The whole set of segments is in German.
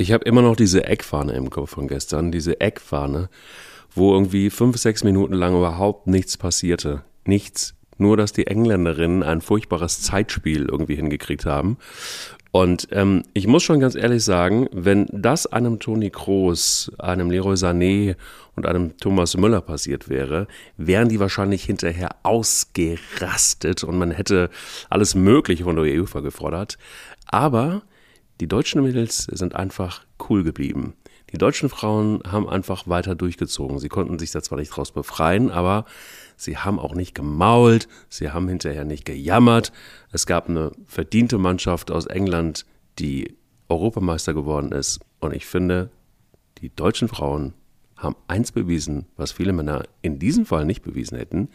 Ich habe immer noch diese Eckfahne im Kopf von gestern, diese Eckfahne, wo irgendwie fünf, sechs Minuten lang überhaupt nichts passierte. Nichts. Nur, dass die Engländerinnen ein furchtbares Zeitspiel irgendwie hingekriegt haben. Und ähm, ich muss schon ganz ehrlich sagen, wenn das einem Toni Kroos, einem Leroy Sané und einem Thomas Müller passiert wäre, wären die wahrscheinlich hinterher ausgerastet und man hätte alles Mögliche von der UEFA gefordert. Aber die deutschen Mädels sind einfach cool geblieben. Die deutschen Frauen haben einfach weiter durchgezogen. Sie konnten sich da zwar nicht draus befreien, aber sie haben auch nicht gemault, sie haben hinterher nicht gejammert. Es gab eine verdiente Mannschaft aus England, die Europameister geworden ist. Und ich finde, die deutschen Frauen haben eins bewiesen, was viele Männer in diesem Fall nicht bewiesen hätten,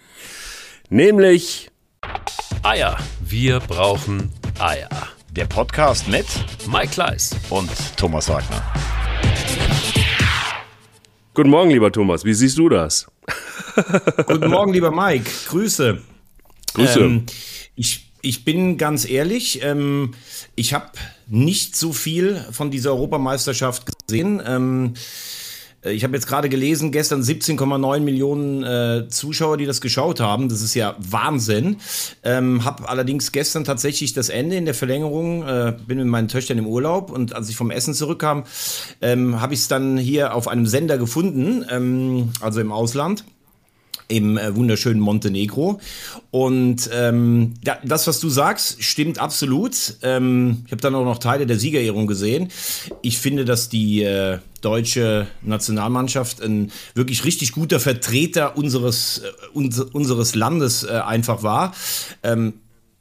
nämlich Eier. Wir brauchen Eier. Der Podcast mit Mike Kleiss und Thomas Wagner. Guten Morgen, lieber Thomas. Wie siehst du das? Guten Morgen, lieber Mike. Grüße. Grüße. Ähm, ich, ich bin ganz ehrlich, ähm, ich habe nicht so viel von dieser Europameisterschaft gesehen. Ähm, äh, ich habe jetzt gerade gelesen, gestern 17,9 Millionen äh, Zuschauer, die das geschaut haben. Das ist ja Wahnsinn. Ähm, habe allerdings gestern tatsächlich das Ende in der Verlängerung, äh, bin mit meinen Töchtern im Urlaub und als ich vom Essen zurückkam, ähm, habe ich es dann hier auf einem Sender gefunden, ähm, also im Ausland im äh, wunderschönen Montenegro. Und ähm, ja, das, was du sagst, stimmt absolut. Ähm, ich habe dann auch noch Teile der Siegerehrung gesehen. Ich finde, dass die äh, deutsche Nationalmannschaft ein wirklich richtig guter Vertreter unseres, äh, uns, unseres Landes äh, einfach war. Ähm,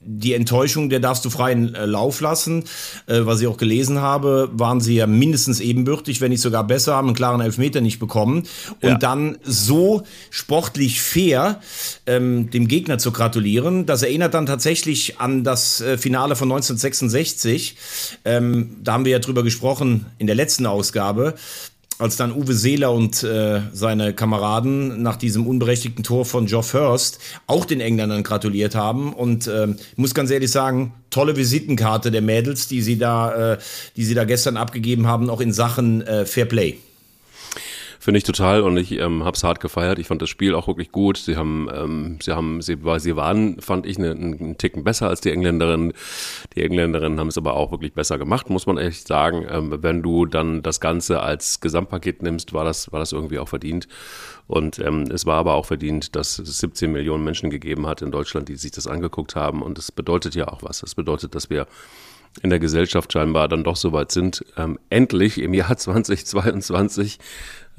die Enttäuschung, der darfst du freien äh, Lauf lassen. Äh, was ich auch gelesen habe, waren sie ja mindestens ebenbürtig, wenn nicht sogar besser, haben einen klaren Elfmeter nicht bekommen. Und ja. dann so sportlich fair ähm, dem Gegner zu gratulieren, das erinnert dann tatsächlich an das äh, Finale von 1966. Ähm, da haben wir ja drüber gesprochen in der letzten Ausgabe als dann Uwe Seeler und äh, seine Kameraden nach diesem unberechtigten Tor von Geoff Hurst auch den Engländern gratuliert haben. Und äh, muss ganz ehrlich sagen, tolle Visitenkarte der Mädels, die sie da, äh, die sie da gestern abgegeben haben, auch in Sachen äh, Fair Play. Finde ich total und ich ähm, habe es hart gefeiert. Ich fand das Spiel auch wirklich gut. Sie haben, ähm, sie haben, sie, sie waren, fand ich, einen, einen Ticken besser als die Engländerinnen. Die Engländerinnen haben es aber auch wirklich besser gemacht, muss man echt sagen. Ähm, wenn du dann das Ganze als Gesamtpaket nimmst, war das, war das irgendwie auch verdient. Und ähm, es war aber auch verdient, dass es 17 Millionen Menschen gegeben hat in Deutschland, die sich das angeguckt haben. Und das bedeutet ja auch was. Das bedeutet, dass wir in der Gesellschaft scheinbar dann doch so weit sind, ähm, endlich im Jahr 2022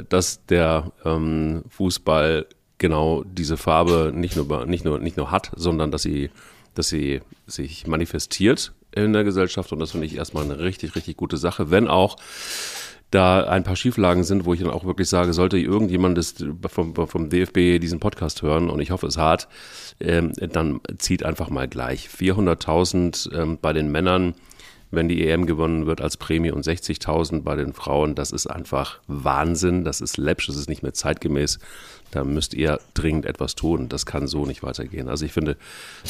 dass der ähm, Fußball genau diese Farbe nicht nur, nicht, nur, nicht nur hat, sondern dass sie, dass sie sich manifestiert in der Gesellschaft. Und das finde ich erstmal eine richtig, richtig gute Sache, wenn auch da ein paar Schieflagen sind, wo ich dann auch wirklich sage, sollte irgendjemand das vom, vom DFB diesen Podcast hören, und ich hoffe es hart, ähm, dann zieht einfach mal gleich. 400.000 ähm, bei den Männern wenn die EM gewonnen wird als Prämie und 60.000 bei den Frauen. Das ist einfach Wahnsinn. Das ist läppsch, das ist nicht mehr zeitgemäß. Da müsst ihr dringend etwas tun. Das kann so nicht weitergehen. Also ich finde,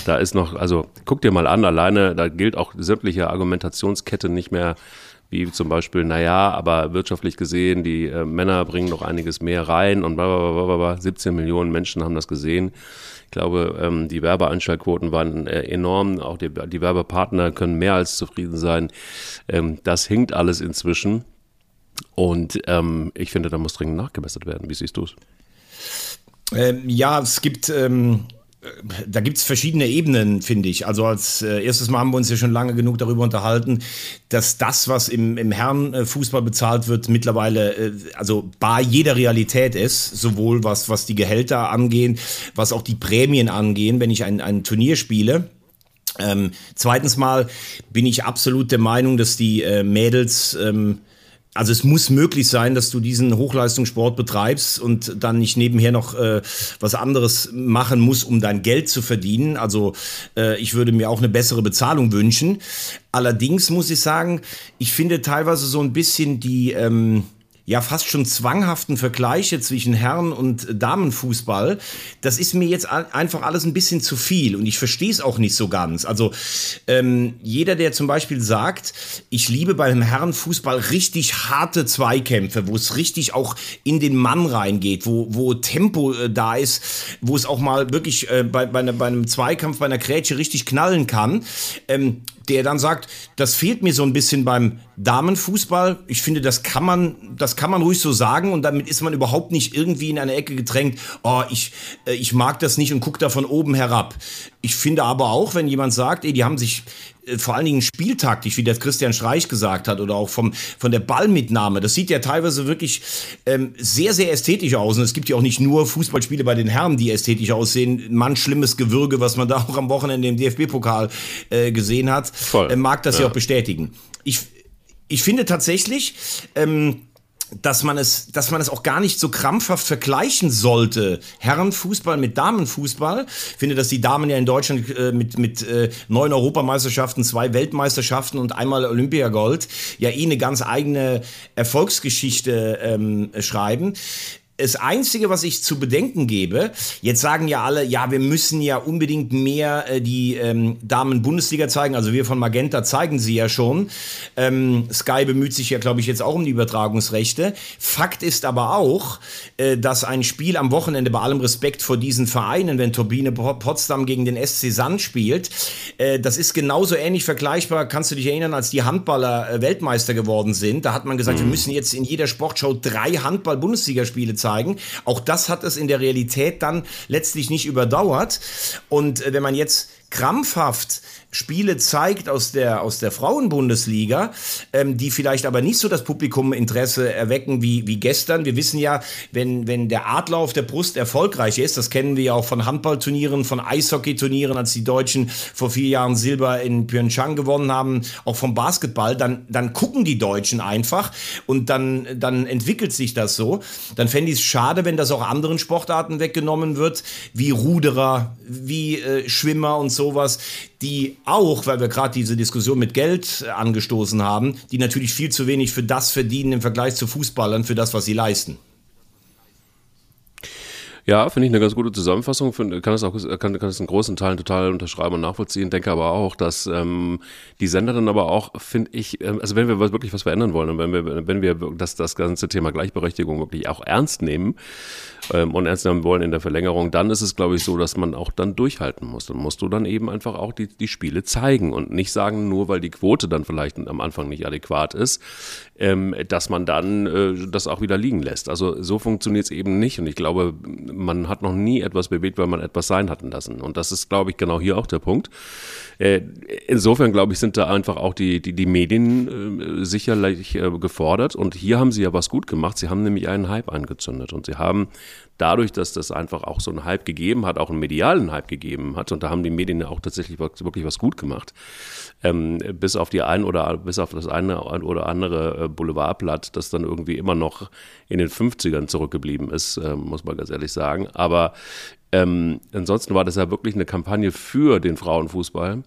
da ist noch, also guck dir mal an, alleine, da gilt auch sämtliche Argumentationskette nicht mehr wie zum Beispiel, naja, aber wirtschaftlich gesehen, die äh, Männer bringen noch einiges mehr rein und bla, bla, bla, bla, 17 Millionen Menschen haben das gesehen glaube, ähm, die Werbeeinschaltquoten waren äh, enorm. Auch die, die, Werbepartner können mehr als zufrieden sein. Ähm, das hinkt alles inzwischen. Und ähm, ich finde, da muss dringend nachgebessert werden. Wie siehst du es? Ähm, ja, es gibt ähm, da gibt es verschiedene Ebenen, finde ich. Also als äh, erstes Mal haben wir uns ja schon lange genug darüber unterhalten, dass das, was im, im Herrenfußball bezahlt wird, mittlerweile äh, also bar jeder Realität ist, sowohl was, was die Gehälter angehen, was auch die Prämien angehen, wenn ich ein, ein Turnier spiele. Ähm, zweitens mal bin ich absolut der Meinung, dass die äh, Mädels ähm, also es muss möglich sein, dass du diesen Hochleistungssport betreibst und dann nicht nebenher noch äh, was anderes machen musst, um dein Geld zu verdienen. Also äh, ich würde mir auch eine bessere Bezahlung wünschen. Allerdings muss ich sagen, ich finde teilweise so ein bisschen die ähm, ja fast schon zwanghaften Vergleiche zwischen Herren- und Damenfußball, das ist mir jetzt einfach alles ein bisschen zu viel und ich verstehe es auch nicht so ganz. Also ähm, jeder, der zum Beispiel sagt, ich liebe beim Herrenfußball richtig harte Zweikämpfe, wo es richtig auch in den Mann reingeht, wo, wo Tempo äh, da ist, wo es auch mal wirklich äh, bei, bei, bei, einem Zweikampf, bei einer Grätsche richtig knallen kann, ähm, der dann sagt, das fehlt mir so ein bisschen beim Damenfußball. Ich finde, das kann man, das kann man ruhig so sagen und damit ist man überhaupt nicht irgendwie in eine Ecke gedrängt. Oh, ich, äh, ich mag das nicht und guck da von oben herab. Ich finde aber auch, wenn jemand sagt, ey, die haben sich äh, vor allen Dingen spieltaktisch, wie das Christian Streich gesagt hat, oder auch vom, von der Ballmitnahme. Das sieht ja teilweise wirklich ähm, sehr, sehr ästhetisch aus. Und es gibt ja auch nicht nur Fußballspiele bei den Herren, die ästhetisch aussehen. Manch schlimmes Gewürge, was man da auch am Wochenende im DFB-Pokal äh, gesehen hat, äh, mag das ja. ja. auch bestätigen. Ich, ich finde tatsächlich, ähm, dass man es, dass man es auch gar nicht so krampfhaft vergleichen sollte. Herrenfußball mit Damenfußball. Ich finde, dass die Damen ja in Deutschland äh, mit, mit äh, neun Europameisterschaften, zwei Weltmeisterschaften und einmal Olympiagold ja eh eine ganz eigene Erfolgsgeschichte ähm, schreiben das Einzige, was ich zu bedenken gebe, jetzt sagen ja alle, ja, wir müssen ja unbedingt mehr äh, die ähm, Damen-Bundesliga zeigen. Also wir von Magenta zeigen sie ja schon. Ähm, Sky bemüht sich ja, glaube ich, jetzt auch um die Übertragungsrechte. Fakt ist aber auch, äh, dass ein Spiel am Wochenende, bei allem Respekt vor diesen Vereinen, wenn Turbine Potsdam gegen den SC Sand spielt, äh, das ist genauso ähnlich vergleichbar, kannst du dich erinnern, als die Handballer äh, Weltmeister geworden sind. Da hat man gesagt, mhm. wir müssen jetzt in jeder Sportshow drei Handball-Bundesligaspiele zeigen zeigen. Auch das hat es in der Realität dann letztlich nicht überdauert. Und äh, wenn man jetzt krampfhaft Spiele zeigt aus der, aus der Frauenbundesliga, ähm, die vielleicht aber nicht so das Publikum Interesse erwecken wie, wie gestern. Wir wissen ja, wenn, wenn der Adler auf der Brust erfolgreich ist, das kennen wir ja auch von Handballturnieren, von Eishockeyturnieren, als die Deutschen vor vier Jahren Silber in Pyeongchang gewonnen haben, auch vom Basketball, dann, dann gucken die Deutschen einfach und dann, dann entwickelt sich das so. Dann fände ich es schade, wenn das auch anderen Sportarten weggenommen wird, wie Ruderer, wie äh, Schwimmer und sowas, die auch, weil wir gerade diese Diskussion mit Geld angestoßen haben, die natürlich viel zu wenig für das verdienen im Vergleich zu Fußballern, für das, was sie leisten. Ja, finde ich eine ganz gute Zusammenfassung. Find, kann es auch kann, kann es in großen Teilen total unterschreiben und nachvollziehen. Denke aber auch, dass ähm, die Sender dann aber auch, finde ich, ähm, also wenn wir wirklich was verändern wollen und wenn wir, wenn wir das, das ganze Thema Gleichberechtigung wirklich auch ernst nehmen, ähm, und ernst nehmen wollen in der Verlängerung, dann ist es, glaube ich, so, dass man auch dann durchhalten muss. Dann musst du dann eben einfach auch die, die Spiele zeigen und nicht sagen, nur weil die Quote dann vielleicht am Anfang nicht adäquat ist, ähm, dass man dann äh, das auch wieder liegen lässt. Also so funktioniert es eben nicht und ich glaube, man hat noch nie etwas bewegt, weil man etwas sein hatten lassen. Und das ist, glaube ich, genau hier auch der Punkt. Äh, insofern, glaube ich, sind da einfach auch die, die, die Medien äh, sicherlich äh, gefordert. Und hier haben sie ja was gut gemacht. Sie haben nämlich einen Hype angezündet. Und sie haben dadurch, dass das einfach auch so einen Hype gegeben hat, auch einen medialen Hype gegeben hat, und da haben die Medien ja auch tatsächlich wirklich was gut gemacht, ähm, bis auf die ein oder bis auf das eine oder andere Boulevardblatt, das dann irgendwie immer noch in den 50ern zurückgeblieben ist, äh, muss man ganz ehrlich sagen. Aber ähm, ansonsten war das ja wirklich eine Kampagne für den Frauenfußball.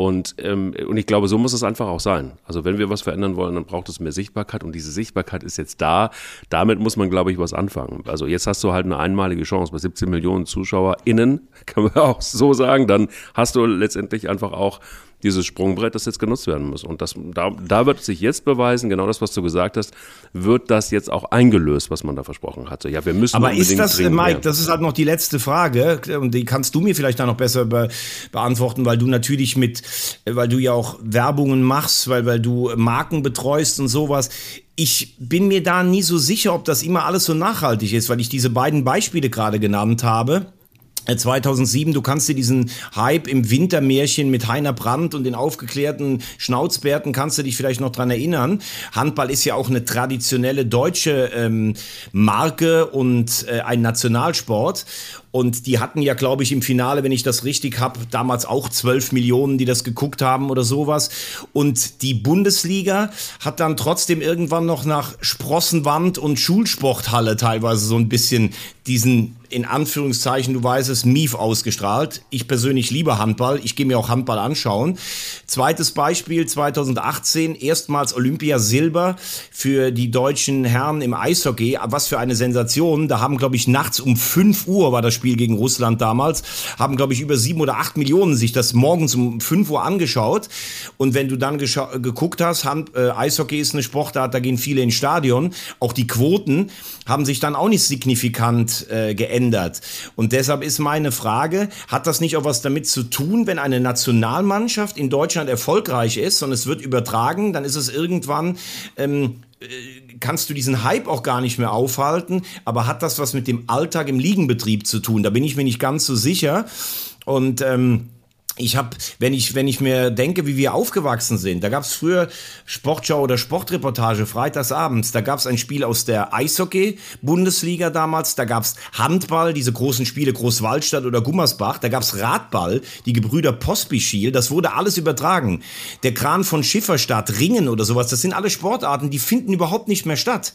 Und, ähm, und ich glaube, so muss es einfach auch sein. Also wenn wir was verändern wollen, dann braucht es mehr Sichtbarkeit und diese Sichtbarkeit ist jetzt da. Damit muss man, glaube ich, was anfangen. Also jetzt hast du halt eine einmalige Chance bei 17 Millionen ZuschauerInnen, kann man auch so sagen. Dann hast du letztendlich einfach auch dieses Sprungbrett, das jetzt genutzt werden muss. Und das, da, da wird sich jetzt beweisen, genau das, was du gesagt hast, wird das jetzt auch eingelöst, was man da versprochen hatte. Ja, wir müssen Aber ist das, Mike, mehr. das ist halt noch die letzte Frage, und die kannst du mir vielleicht da noch besser be beantworten, weil du natürlich mit, weil du ja auch Werbungen machst, weil, weil du Marken betreust und sowas ich bin mir da nie so sicher, ob das immer alles so nachhaltig ist, weil ich diese beiden Beispiele gerade genannt habe. 2007, äh, du kannst dir diesen Hype im Wintermärchen mit Heiner Brandt und den aufgeklärten Schnauzbärten, kannst du dich vielleicht noch dran erinnern. Handball ist ja auch eine traditionelle deutsche ähm, Marke und äh, ein Nationalsport. Und die hatten ja, glaube ich, im Finale, wenn ich das richtig habe, damals auch 12 Millionen, die das geguckt haben oder sowas. Und die Bundesliga hat dann trotzdem irgendwann noch nach Sprossenwand und Schulsporthalle teilweise so ein bisschen diesen in Anführungszeichen, du weißt es, Mief ausgestrahlt. Ich persönlich liebe Handball. Ich gehe mir auch Handball anschauen. Zweites Beispiel, 2018, erstmals Olympia Silber für die deutschen Herren im Eishockey. Was für eine Sensation. Da haben, glaube ich, nachts um 5 Uhr war das Spiel gegen Russland damals, haben, glaube ich, über sieben oder acht Millionen sich das morgens um 5 Uhr angeschaut. Und wenn du dann geguckt hast, Hand, äh, Eishockey ist eine Sportart, da gehen viele ins Stadion. Auch die Quoten haben sich dann auch nicht signifikant äh, geändert. Und deshalb ist meine Frage, hat das nicht auch was damit zu tun, wenn eine Nationalmannschaft in Deutschland erfolgreich ist und es wird übertragen, dann ist es irgendwann ähm, äh, kannst du diesen Hype auch gar nicht mehr aufhalten, aber hat das was mit dem Alltag im Liegenbetrieb zu tun? Da bin ich mir nicht ganz so sicher. Und ähm, ich habe, wenn ich, wenn ich mir denke, wie wir aufgewachsen sind, da gab es früher Sportschau oder Sportreportage freitagsabends, da gab es ein Spiel aus der Eishockey-Bundesliga damals, da gab es Handball, diese großen Spiele Großwaldstadt oder Gummersbach, da gab es Radball, die Gebrüder Pospischil, das wurde alles übertragen. Der Kran von Schifferstadt, Ringen oder sowas, das sind alle Sportarten, die finden überhaupt nicht mehr statt.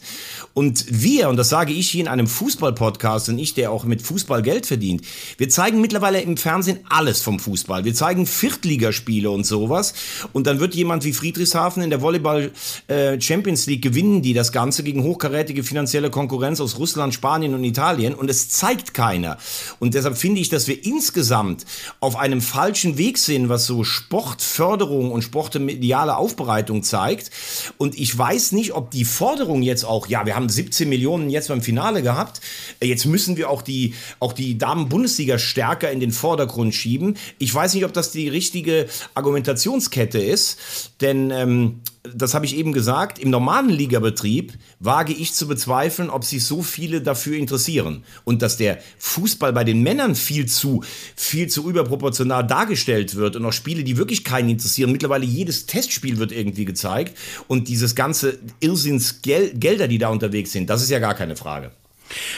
Und wir, und das sage ich hier in einem Fußball-Podcast und ich, der auch mit Fußball Geld verdient, wir zeigen mittlerweile im Fernsehen alles vom Fußball. Wir zeigen Viertligaspiele und sowas. Und dann wird jemand wie Friedrichshafen in der Volleyball äh, Champions League gewinnen, die das Ganze gegen hochkarätige finanzielle Konkurrenz aus Russland, Spanien und Italien. Und es zeigt keiner. Und deshalb finde ich, dass wir insgesamt auf einem falschen Weg sind, was so Sportförderung und sportmediale Aufbereitung zeigt. Und ich weiß nicht, ob die Forderung jetzt auch, ja, wir haben 17 Millionen jetzt beim Finale gehabt. Jetzt müssen wir auch die, auch die Damen-Bundesliga stärker in den Vordergrund schieben. Ich weiß nicht, ob das die richtige Argumentationskette ist, denn ähm, das habe ich eben gesagt, im normalen Ligabetrieb wage ich zu bezweifeln, ob sich so viele dafür interessieren. Und dass der Fußball bei den Männern viel zu, viel zu überproportional dargestellt wird und auch Spiele, die wirklich keinen interessieren. Mittlerweile jedes Testspiel wird irgendwie gezeigt und dieses ganze Irrsinnsgelder, die da unterwegs sind, das ist ja gar keine Frage.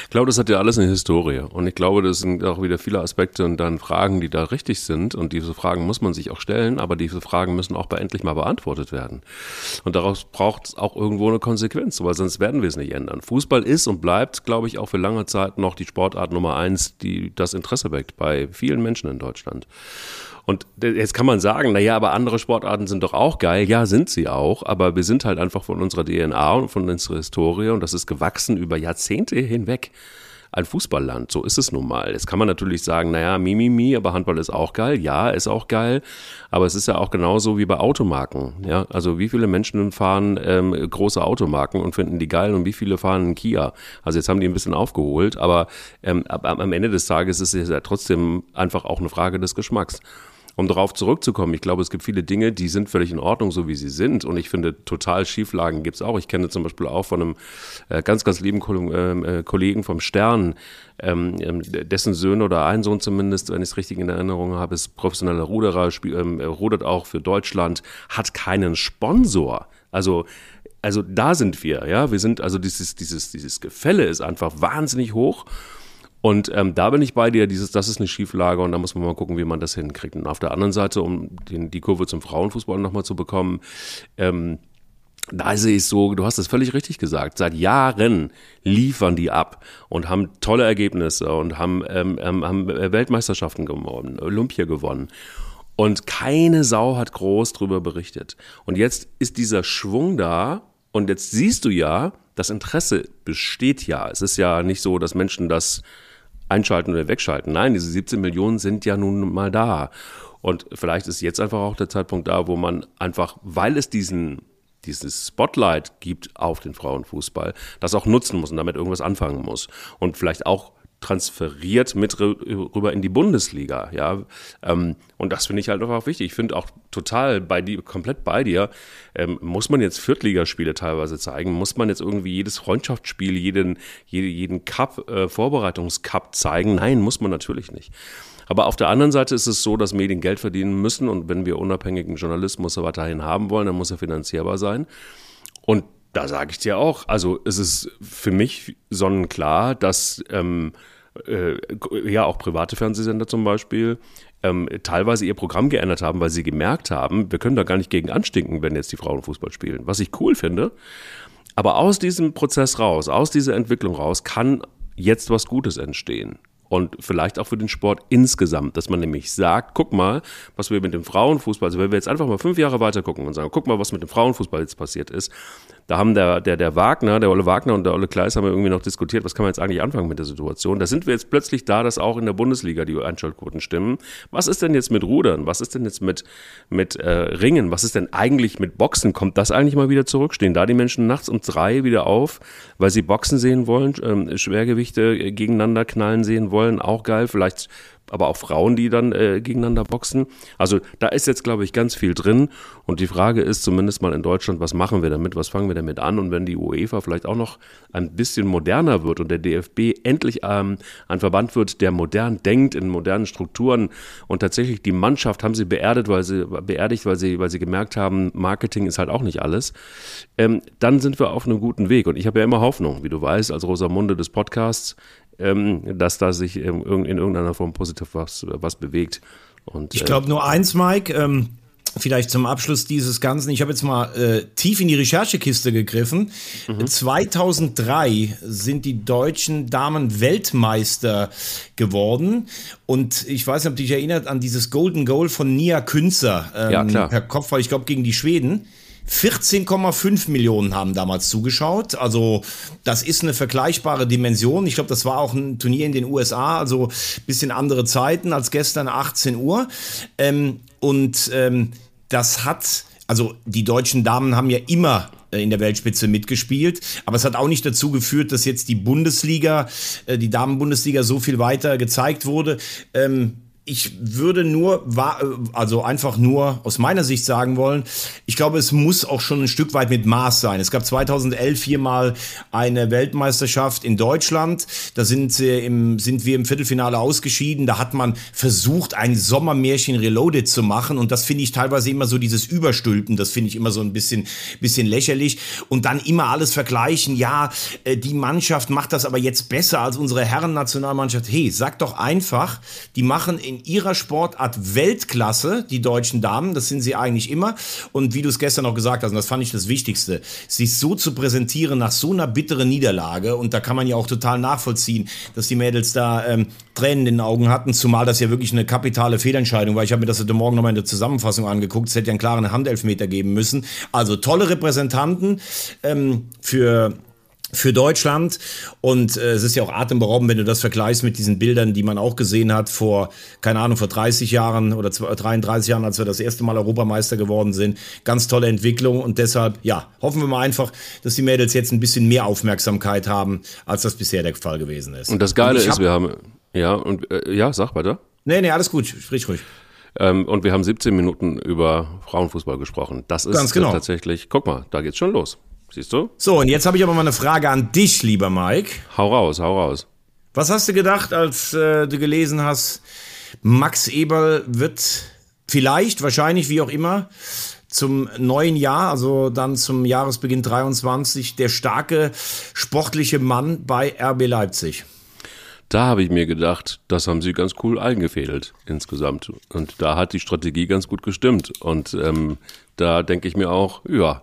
Ich glaube, das hat ja alles eine Historie. Und ich glaube, das sind auch wieder viele Aspekte und dann Fragen, die da richtig sind. Und diese Fragen muss man sich auch stellen, aber diese Fragen müssen auch endlich mal beantwortet werden. Und daraus braucht es auch irgendwo eine Konsequenz, weil sonst werden wir es nicht ändern. Fußball ist und bleibt, glaube ich, auch für lange Zeit noch die Sportart Nummer eins, die das Interesse weckt bei vielen Menschen in Deutschland. Und jetzt kann man sagen, naja, aber andere Sportarten sind doch auch geil. Ja, sind sie auch. Aber wir sind halt einfach von unserer DNA und von unserer Historie und das ist gewachsen über Jahrzehnte hinweg ein Fußballland. So ist es nun mal. Jetzt kann man natürlich sagen, naja, Mimimi, mi, mi, aber Handball ist auch geil. Ja, ist auch geil. Aber es ist ja auch genauso wie bei Automarken. Ja, also wie viele Menschen fahren ähm, große Automarken und finden die geil und wie viele fahren einen Kia? Also jetzt haben die ein bisschen aufgeholt, aber ähm, am Ende des Tages ist es ja trotzdem einfach auch eine Frage des Geschmacks um darauf zurückzukommen, ich glaube, es gibt viele Dinge, die sind völlig in Ordnung, so wie sie sind. Und ich finde, total Schieflagen gibt es auch. Ich kenne zum Beispiel auch von einem äh, ganz, ganz lieben ähm, äh, Kollegen vom Stern, ähm, ähm, dessen Söhne oder ein Sohn zumindest, wenn ich es richtig in Erinnerung habe, ist professioneller Ruderer, spiel, ähm, rudert auch für Deutschland, hat keinen Sponsor. Also also da sind wir, ja. Wir sind, also dieses, dieses, dieses Gefälle ist einfach wahnsinnig hoch. Und ähm, da bin ich bei dir, dieses, das ist eine Schieflage und da muss man mal gucken, wie man das hinkriegt. Und auf der anderen Seite, um den, die Kurve zum Frauenfußball nochmal zu bekommen, ähm, da sehe ich so, du hast es völlig richtig gesagt, seit Jahren liefern die ab und haben tolle Ergebnisse und haben, ähm, ähm haben Weltmeisterschaften gewonnen, Olympia gewonnen. Und keine Sau hat groß drüber berichtet. Und jetzt ist dieser Schwung da und jetzt siehst du ja, das Interesse besteht ja. Es ist ja nicht so, dass Menschen das einschalten oder wegschalten. Nein, diese 17 Millionen sind ja nun mal da. Und vielleicht ist jetzt einfach auch der Zeitpunkt da, wo man einfach, weil es diesen dieses Spotlight gibt auf den Frauenfußball, das auch nutzen muss und damit irgendwas anfangen muss. Und vielleicht auch transferiert mit rüber in die Bundesliga, ja. Ähm, und das finde ich halt einfach wichtig. Ich finde auch total bei dir, komplett bei dir, ähm, muss man jetzt Viertligaspiele teilweise zeigen? Muss man jetzt irgendwie jedes Freundschaftsspiel, jeden, jeden, jeden Cup, äh, Vorbereitungscup zeigen? Nein, muss man natürlich nicht. Aber auf der anderen Seite ist es so, dass Medien Geld verdienen müssen und wenn wir unabhängigen Journalismus weiterhin haben wollen, dann muss er finanzierbar sein. Und da sage ich dir auch, also es ist für mich sonnenklar, dass ähm, äh, ja auch private Fernsehsender zum Beispiel ähm, teilweise ihr Programm geändert haben, weil sie gemerkt haben, wir können da gar nicht gegen anstinken, wenn jetzt die Frauen Fußball spielen. Was ich cool finde. Aber aus diesem Prozess raus, aus dieser Entwicklung raus, kann jetzt was Gutes entstehen und vielleicht auch für den Sport insgesamt, dass man nämlich sagt, guck mal, was wir mit dem Frauenfußball, also wenn wir jetzt einfach mal fünf Jahre weiter gucken und sagen, guck mal, was mit dem Frauenfußball jetzt passiert ist, da haben der, der, der Wagner, der Olle Wagner und der Olle Kleis haben wir irgendwie noch diskutiert, was kann man jetzt eigentlich anfangen mit der Situation. Da sind wir jetzt plötzlich da, dass auch in der Bundesliga die Einschaltquoten stimmen. Was ist denn jetzt mit Rudern? Was ist denn jetzt mit, mit äh, Ringen? Was ist denn eigentlich mit Boxen? Kommt das eigentlich mal wieder zurück? Stehen da die Menschen nachts um drei wieder auf, weil sie Boxen sehen wollen, ähm, Schwergewichte gegeneinander knallen sehen wollen? Auch geil. Vielleicht aber auch Frauen, die dann äh, gegeneinander boxen. Also da ist jetzt, glaube ich, ganz viel drin. Und die Frage ist zumindest mal in Deutschland, was machen wir damit? Was fangen wir damit an? Und wenn die UEFA vielleicht auch noch ein bisschen moderner wird und der DFB endlich ähm, ein Verband wird, der modern denkt, in modernen Strukturen und tatsächlich die Mannschaft haben sie beerdigt, weil sie beerdigt, weil sie, weil sie gemerkt haben, Marketing ist halt auch nicht alles, ähm, dann sind wir auf einem guten Weg. Und ich habe ja immer Hoffnung, wie du weißt, als Rosamunde des Podcasts dass da sich in irgendeiner Form positiv was, was bewegt. Und, ich glaube nur eins, Mike. Ähm Vielleicht zum Abschluss dieses Ganzen. Ich habe jetzt mal äh, tief in die Recherchekiste gegriffen. Mhm. 2003 sind die deutschen Damen Weltmeister geworden. Und ich weiß nicht, ob dich erinnert an dieses Golden Goal von Nia Künzer ähm, ja, klar. per Kopf, ich glaube, gegen die Schweden. 14,5 Millionen haben damals zugeschaut. Also das ist eine vergleichbare Dimension. Ich glaube, das war auch ein Turnier in den USA, also bisschen andere Zeiten als gestern 18 Uhr. Ähm, und ähm, das hat, also die deutschen Damen haben ja immer äh, in der Weltspitze mitgespielt. Aber es hat auch nicht dazu geführt, dass jetzt die Bundesliga, äh, die Damenbundesliga so viel weiter gezeigt wurde. Ähm, ich würde nur, also einfach nur aus meiner Sicht sagen wollen, ich glaube, es muss auch schon ein Stück weit mit Maß sein. Es gab 2011 viermal eine Weltmeisterschaft in Deutschland. Da sind, sie im, sind wir im Viertelfinale ausgeschieden. Da hat man versucht, ein Sommermärchen Reloaded zu machen. Und das finde ich teilweise immer so dieses Überstülpen. Das finde ich immer so ein bisschen, bisschen lächerlich. Und dann immer alles vergleichen. Ja, äh, die Mannschaft macht das aber jetzt besser als unsere Herren-Nationalmannschaft. Hey, sag doch einfach, die machen in ihrer Sportart Weltklasse, die deutschen Damen, das sind sie eigentlich immer. Und wie du es gestern auch gesagt hast, und das fand ich das Wichtigste, sich so zu präsentieren nach so einer bitteren Niederlage, und da kann man ja auch total nachvollziehen, dass die Mädels da ähm, Tränen in den Augen hatten, zumal das ja wirklich eine kapitale Fehlentscheidung war. Ich habe mir das heute Morgen nochmal in der Zusammenfassung angeguckt. Es hätte ja einen klaren Handelfmeter geben müssen. Also tolle Repräsentanten ähm, für für Deutschland. Und äh, es ist ja auch atemberaubend, wenn du das vergleichst mit diesen Bildern, die man auch gesehen hat vor, keine Ahnung, vor 30 Jahren oder 33 Jahren, als wir das erste Mal Europameister geworden sind. Ganz tolle Entwicklung und deshalb, ja, hoffen wir mal einfach, dass die Mädels jetzt ein bisschen mehr Aufmerksamkeit haben, als das bisher der Fall gewesen ist. Und das Geile und ist, wir haben, ja, und äh, ja, sag weiter. Nee, nee, alles gut, sprich ruhig. Ähm, und wir haben 17 Minuten über Frauenfußball gesprochen. Das ist Ganz genau. tatsächlich, guck mal, da geht's schon los. Siehst du? So, und jetzt habe ich aber mal eine Frage an dich, lieber Mike. Hau raus, hau raus. Was hast du gedacht, als äh, du gelesen hast, Max Eberl wird vielleicht, wahrscheinlich, wie auch immer, zum neuen Jahr, also dann zum Jahresbeginn 23, der starke sportliche Mann bei RB Leipzig? Da habe ich mir gedacht, das haben sie ganz cool eingefädelt insgesamt. Und da hat die Strategie ganz gut gestimmt. Und ähm, da denke ich mir auch, ja,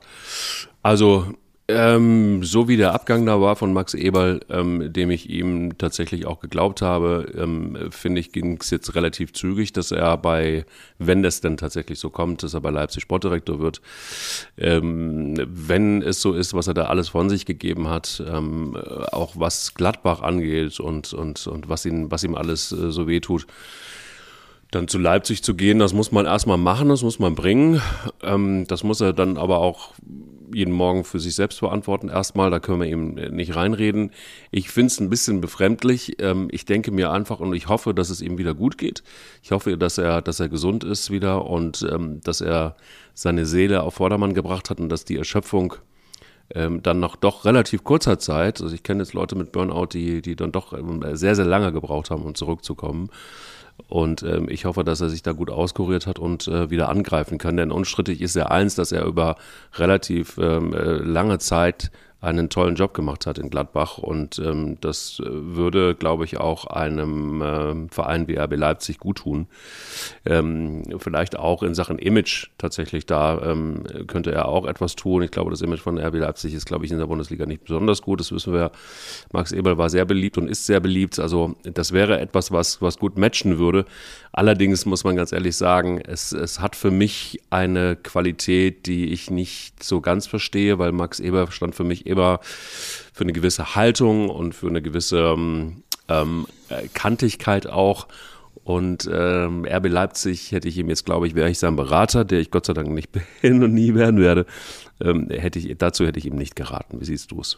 also ähm, so wie der Abgang da war von Max Eberl, ähm, dem ich ihm tatsächlich auch geglaubt habe, ähm, finde ich, ging es jetzt relativ zügig, dass er bei, wenn das denn tatsächlich so kommt, dass er bei Leipzig Sportdirektor wird, ähm, wenn es so ist, was er da alles von sich gegeben hat, ähm, auch was Gladbach angeht und, und, und was, ihn, was ihm alles äh, so wehtut, dann zu Leipzig zu gehen, das muss man erstmal machen, das muss man bringen. Ähm, das muss er dann aber auch jeden Morgen für sich selbst beantworten. Erstmal, da können wir eben nicht reinreden. Ich finde es ein bisschen befremdlich. Ähm, ich denke mir einfach und ich hoffe, dass es ihm wieder gut geht. Ich hoffe, dass er, dass er gesund ist wieder und ähm, dass er seine Seele auf Vordermann gebracht hat und dass die Erschöpfung ähm, dann noch doch relativ kurzer Zeit, also ich kenne jetzt Leute mit Burnout, die, die dann doch sehr, sehr lange gebraucht haben, um zurückzukommen. Und ähm, ich hoffe, dass er sich da gut auskuriert hat und äh, wieder angreifen kann. Denn unstrittig ist ja eins, dass er über relativ ähm, äh, lange Zeit einen tollen Job gemacht hat in Gladbach und ähm, das äh, würde, glaube ich, auch einem äh, Verein wie RB Leipzig gut tun. Ähm, vielleicht auch in Sachen Image tatsächlich da ähm, könnte er auch etwas tun. Ich glaube, das Image von RB Leipzig ist, glaube ich, in der Bundesliga nicht besonders gut. Das wissen wir. Max Eberl war sehr beliebt und ist sehr beliebt. Also das wäre etwas, was, was gut matchen würde. Allerdings muss man ganz ehrlich sagen, es, es hat für mich eine Qualität, die ich nicht so ganz verstehe, weil Max Eber stand für mich immer für eine gewisse Haltung und für eine gewisse ähm, ähm Kantigkeit auch. Und ähm, RB Leipzig hätte ich ihm jetzt, glaube ich, wäre ich sein Berater, der ich Gott sei Dank nicht bin und nie werden werde, ähm, hätte ich, dazu hätte ich ihm nicht geraten. Wie siehst du es?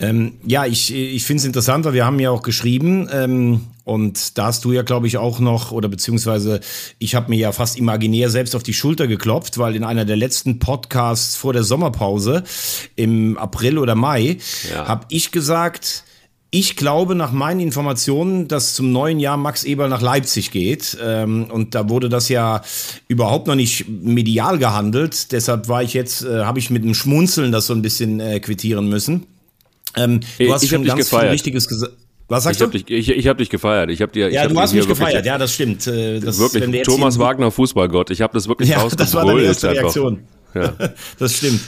Ähm, ja, ich, ich finde es interessant, weil wir haben ja auch geschrieben ähm, und da hast du ja, glaube ich, auch noch, oder beziehungsweise ich habe mir ja fast imaginär selbst auf die Schulter geklopft, weil in einer der letzten Podcasts vor der Sommerpause im April oder Mai ja. habe ich gesagt, ich glaube nach meinen Informationen, dass zum neuen Jahr Max Eberl nach Leipzig geht. Ähm, und da wurde das ja überhaupt noch nicht medial gehandelt. Deshalb war ich jetzt, äh, habe ich mit einem Schmunzeln das so ein bisschen äh, quittieren müssen. Ähm, du hast ich schon ganz viel Richtiges gesagt. Was sagst ich du? Hab dich, ich, ich habe dich gefeiert. Ich hab dir, ja, ich du hast mich gefeiert. Ja, das stimmt. Äh, das, wirklich. Thomas Wagner, Fußballgott. Ich habe das wirklich ja, Das war deine erste Reaktion. Ja. das stimmt.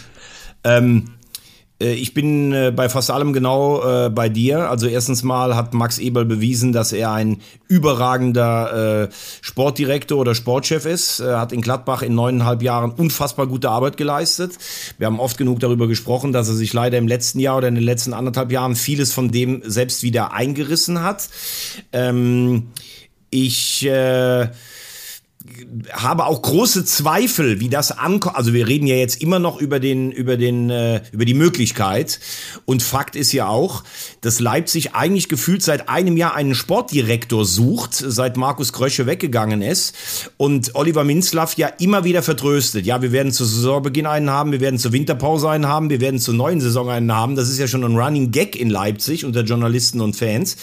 Ähm, äh, ich bin äh, bei fast allem genau äh, bei dir. Also erstens mal hat Max Eberl bewiesen, dass er ein überragender Sportdirektor oder Sportchef ist. Er hat in Gladbach in neuneinhalb Jahren unfassbar gute Arbeit geleistet. Wir haben oft genug darüber gesprochen, dass er sich leider im letzten Jahr oder in den letzten anderthalb Jahren vieles von dem selbst wieder eingerissen hat. Ähm, ich äh, habe auch große Zweifel, wie das ankommt. Also wir reden ja jetzt immer noch über den, über den, äh, über die Möglichkeit. Und Fakt ist ja auch, dass Leipzig eigentlich gefühlt seit einem Jahr einen Sportdirektor sucht, seit Markus Krösche weggegangen ist. Und Oliver Minzlaff ja immer wieder vertröstet. Ja, wir werden zu Saisonbeginn einen haben, wir werden zur Winterpause einen haben, wir werden zur neuen Saison einen haben. Das ist ja schon ein Running Gag in Leipzig unter Journalisten und Fans.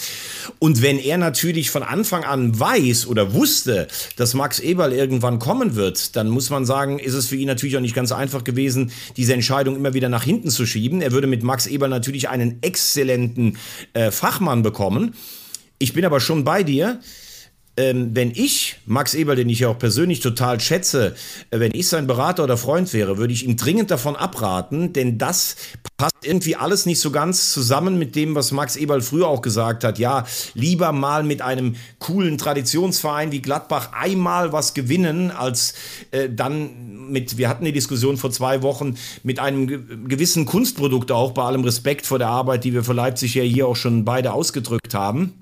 Und wenn er natürlich von Anfang an weiß oder wusste, dass Max Eberl irgendwann kommen wird, dann muss man sagen, ist es für ihn natürlich auch nicht ganz einfach gewesen, diese Entscheidung immer wieder nach hinten zu schieben. Er würde mit Max Eberl natürlich einen exzellenten äh, Fachmann bekommen. Ich bin aber schon bei dir ähm, wenn ich, Max Eberl, den ich ja auch persönlich total schätze, äh, wenn ich sein Berater oder Freund wäre, würde ich ihm dringend davon abraten, denn das passt irgendwie alles nicht so ganz zusammen mit dem, was Max Eberl früher auch gesagt hat. Ja, lieber mal mit einem coolen Traditionsverein wie Gladbach einmal was gewinnen, als äh, dann mit, wir hatten die Diskussion vor zwei Wochen, mit einem gewissen Kunstprodukt auch, bei allem Respekt vor der Arbeit, die wir für Leipzig ja hier auch schon beide ausgedrückt haben.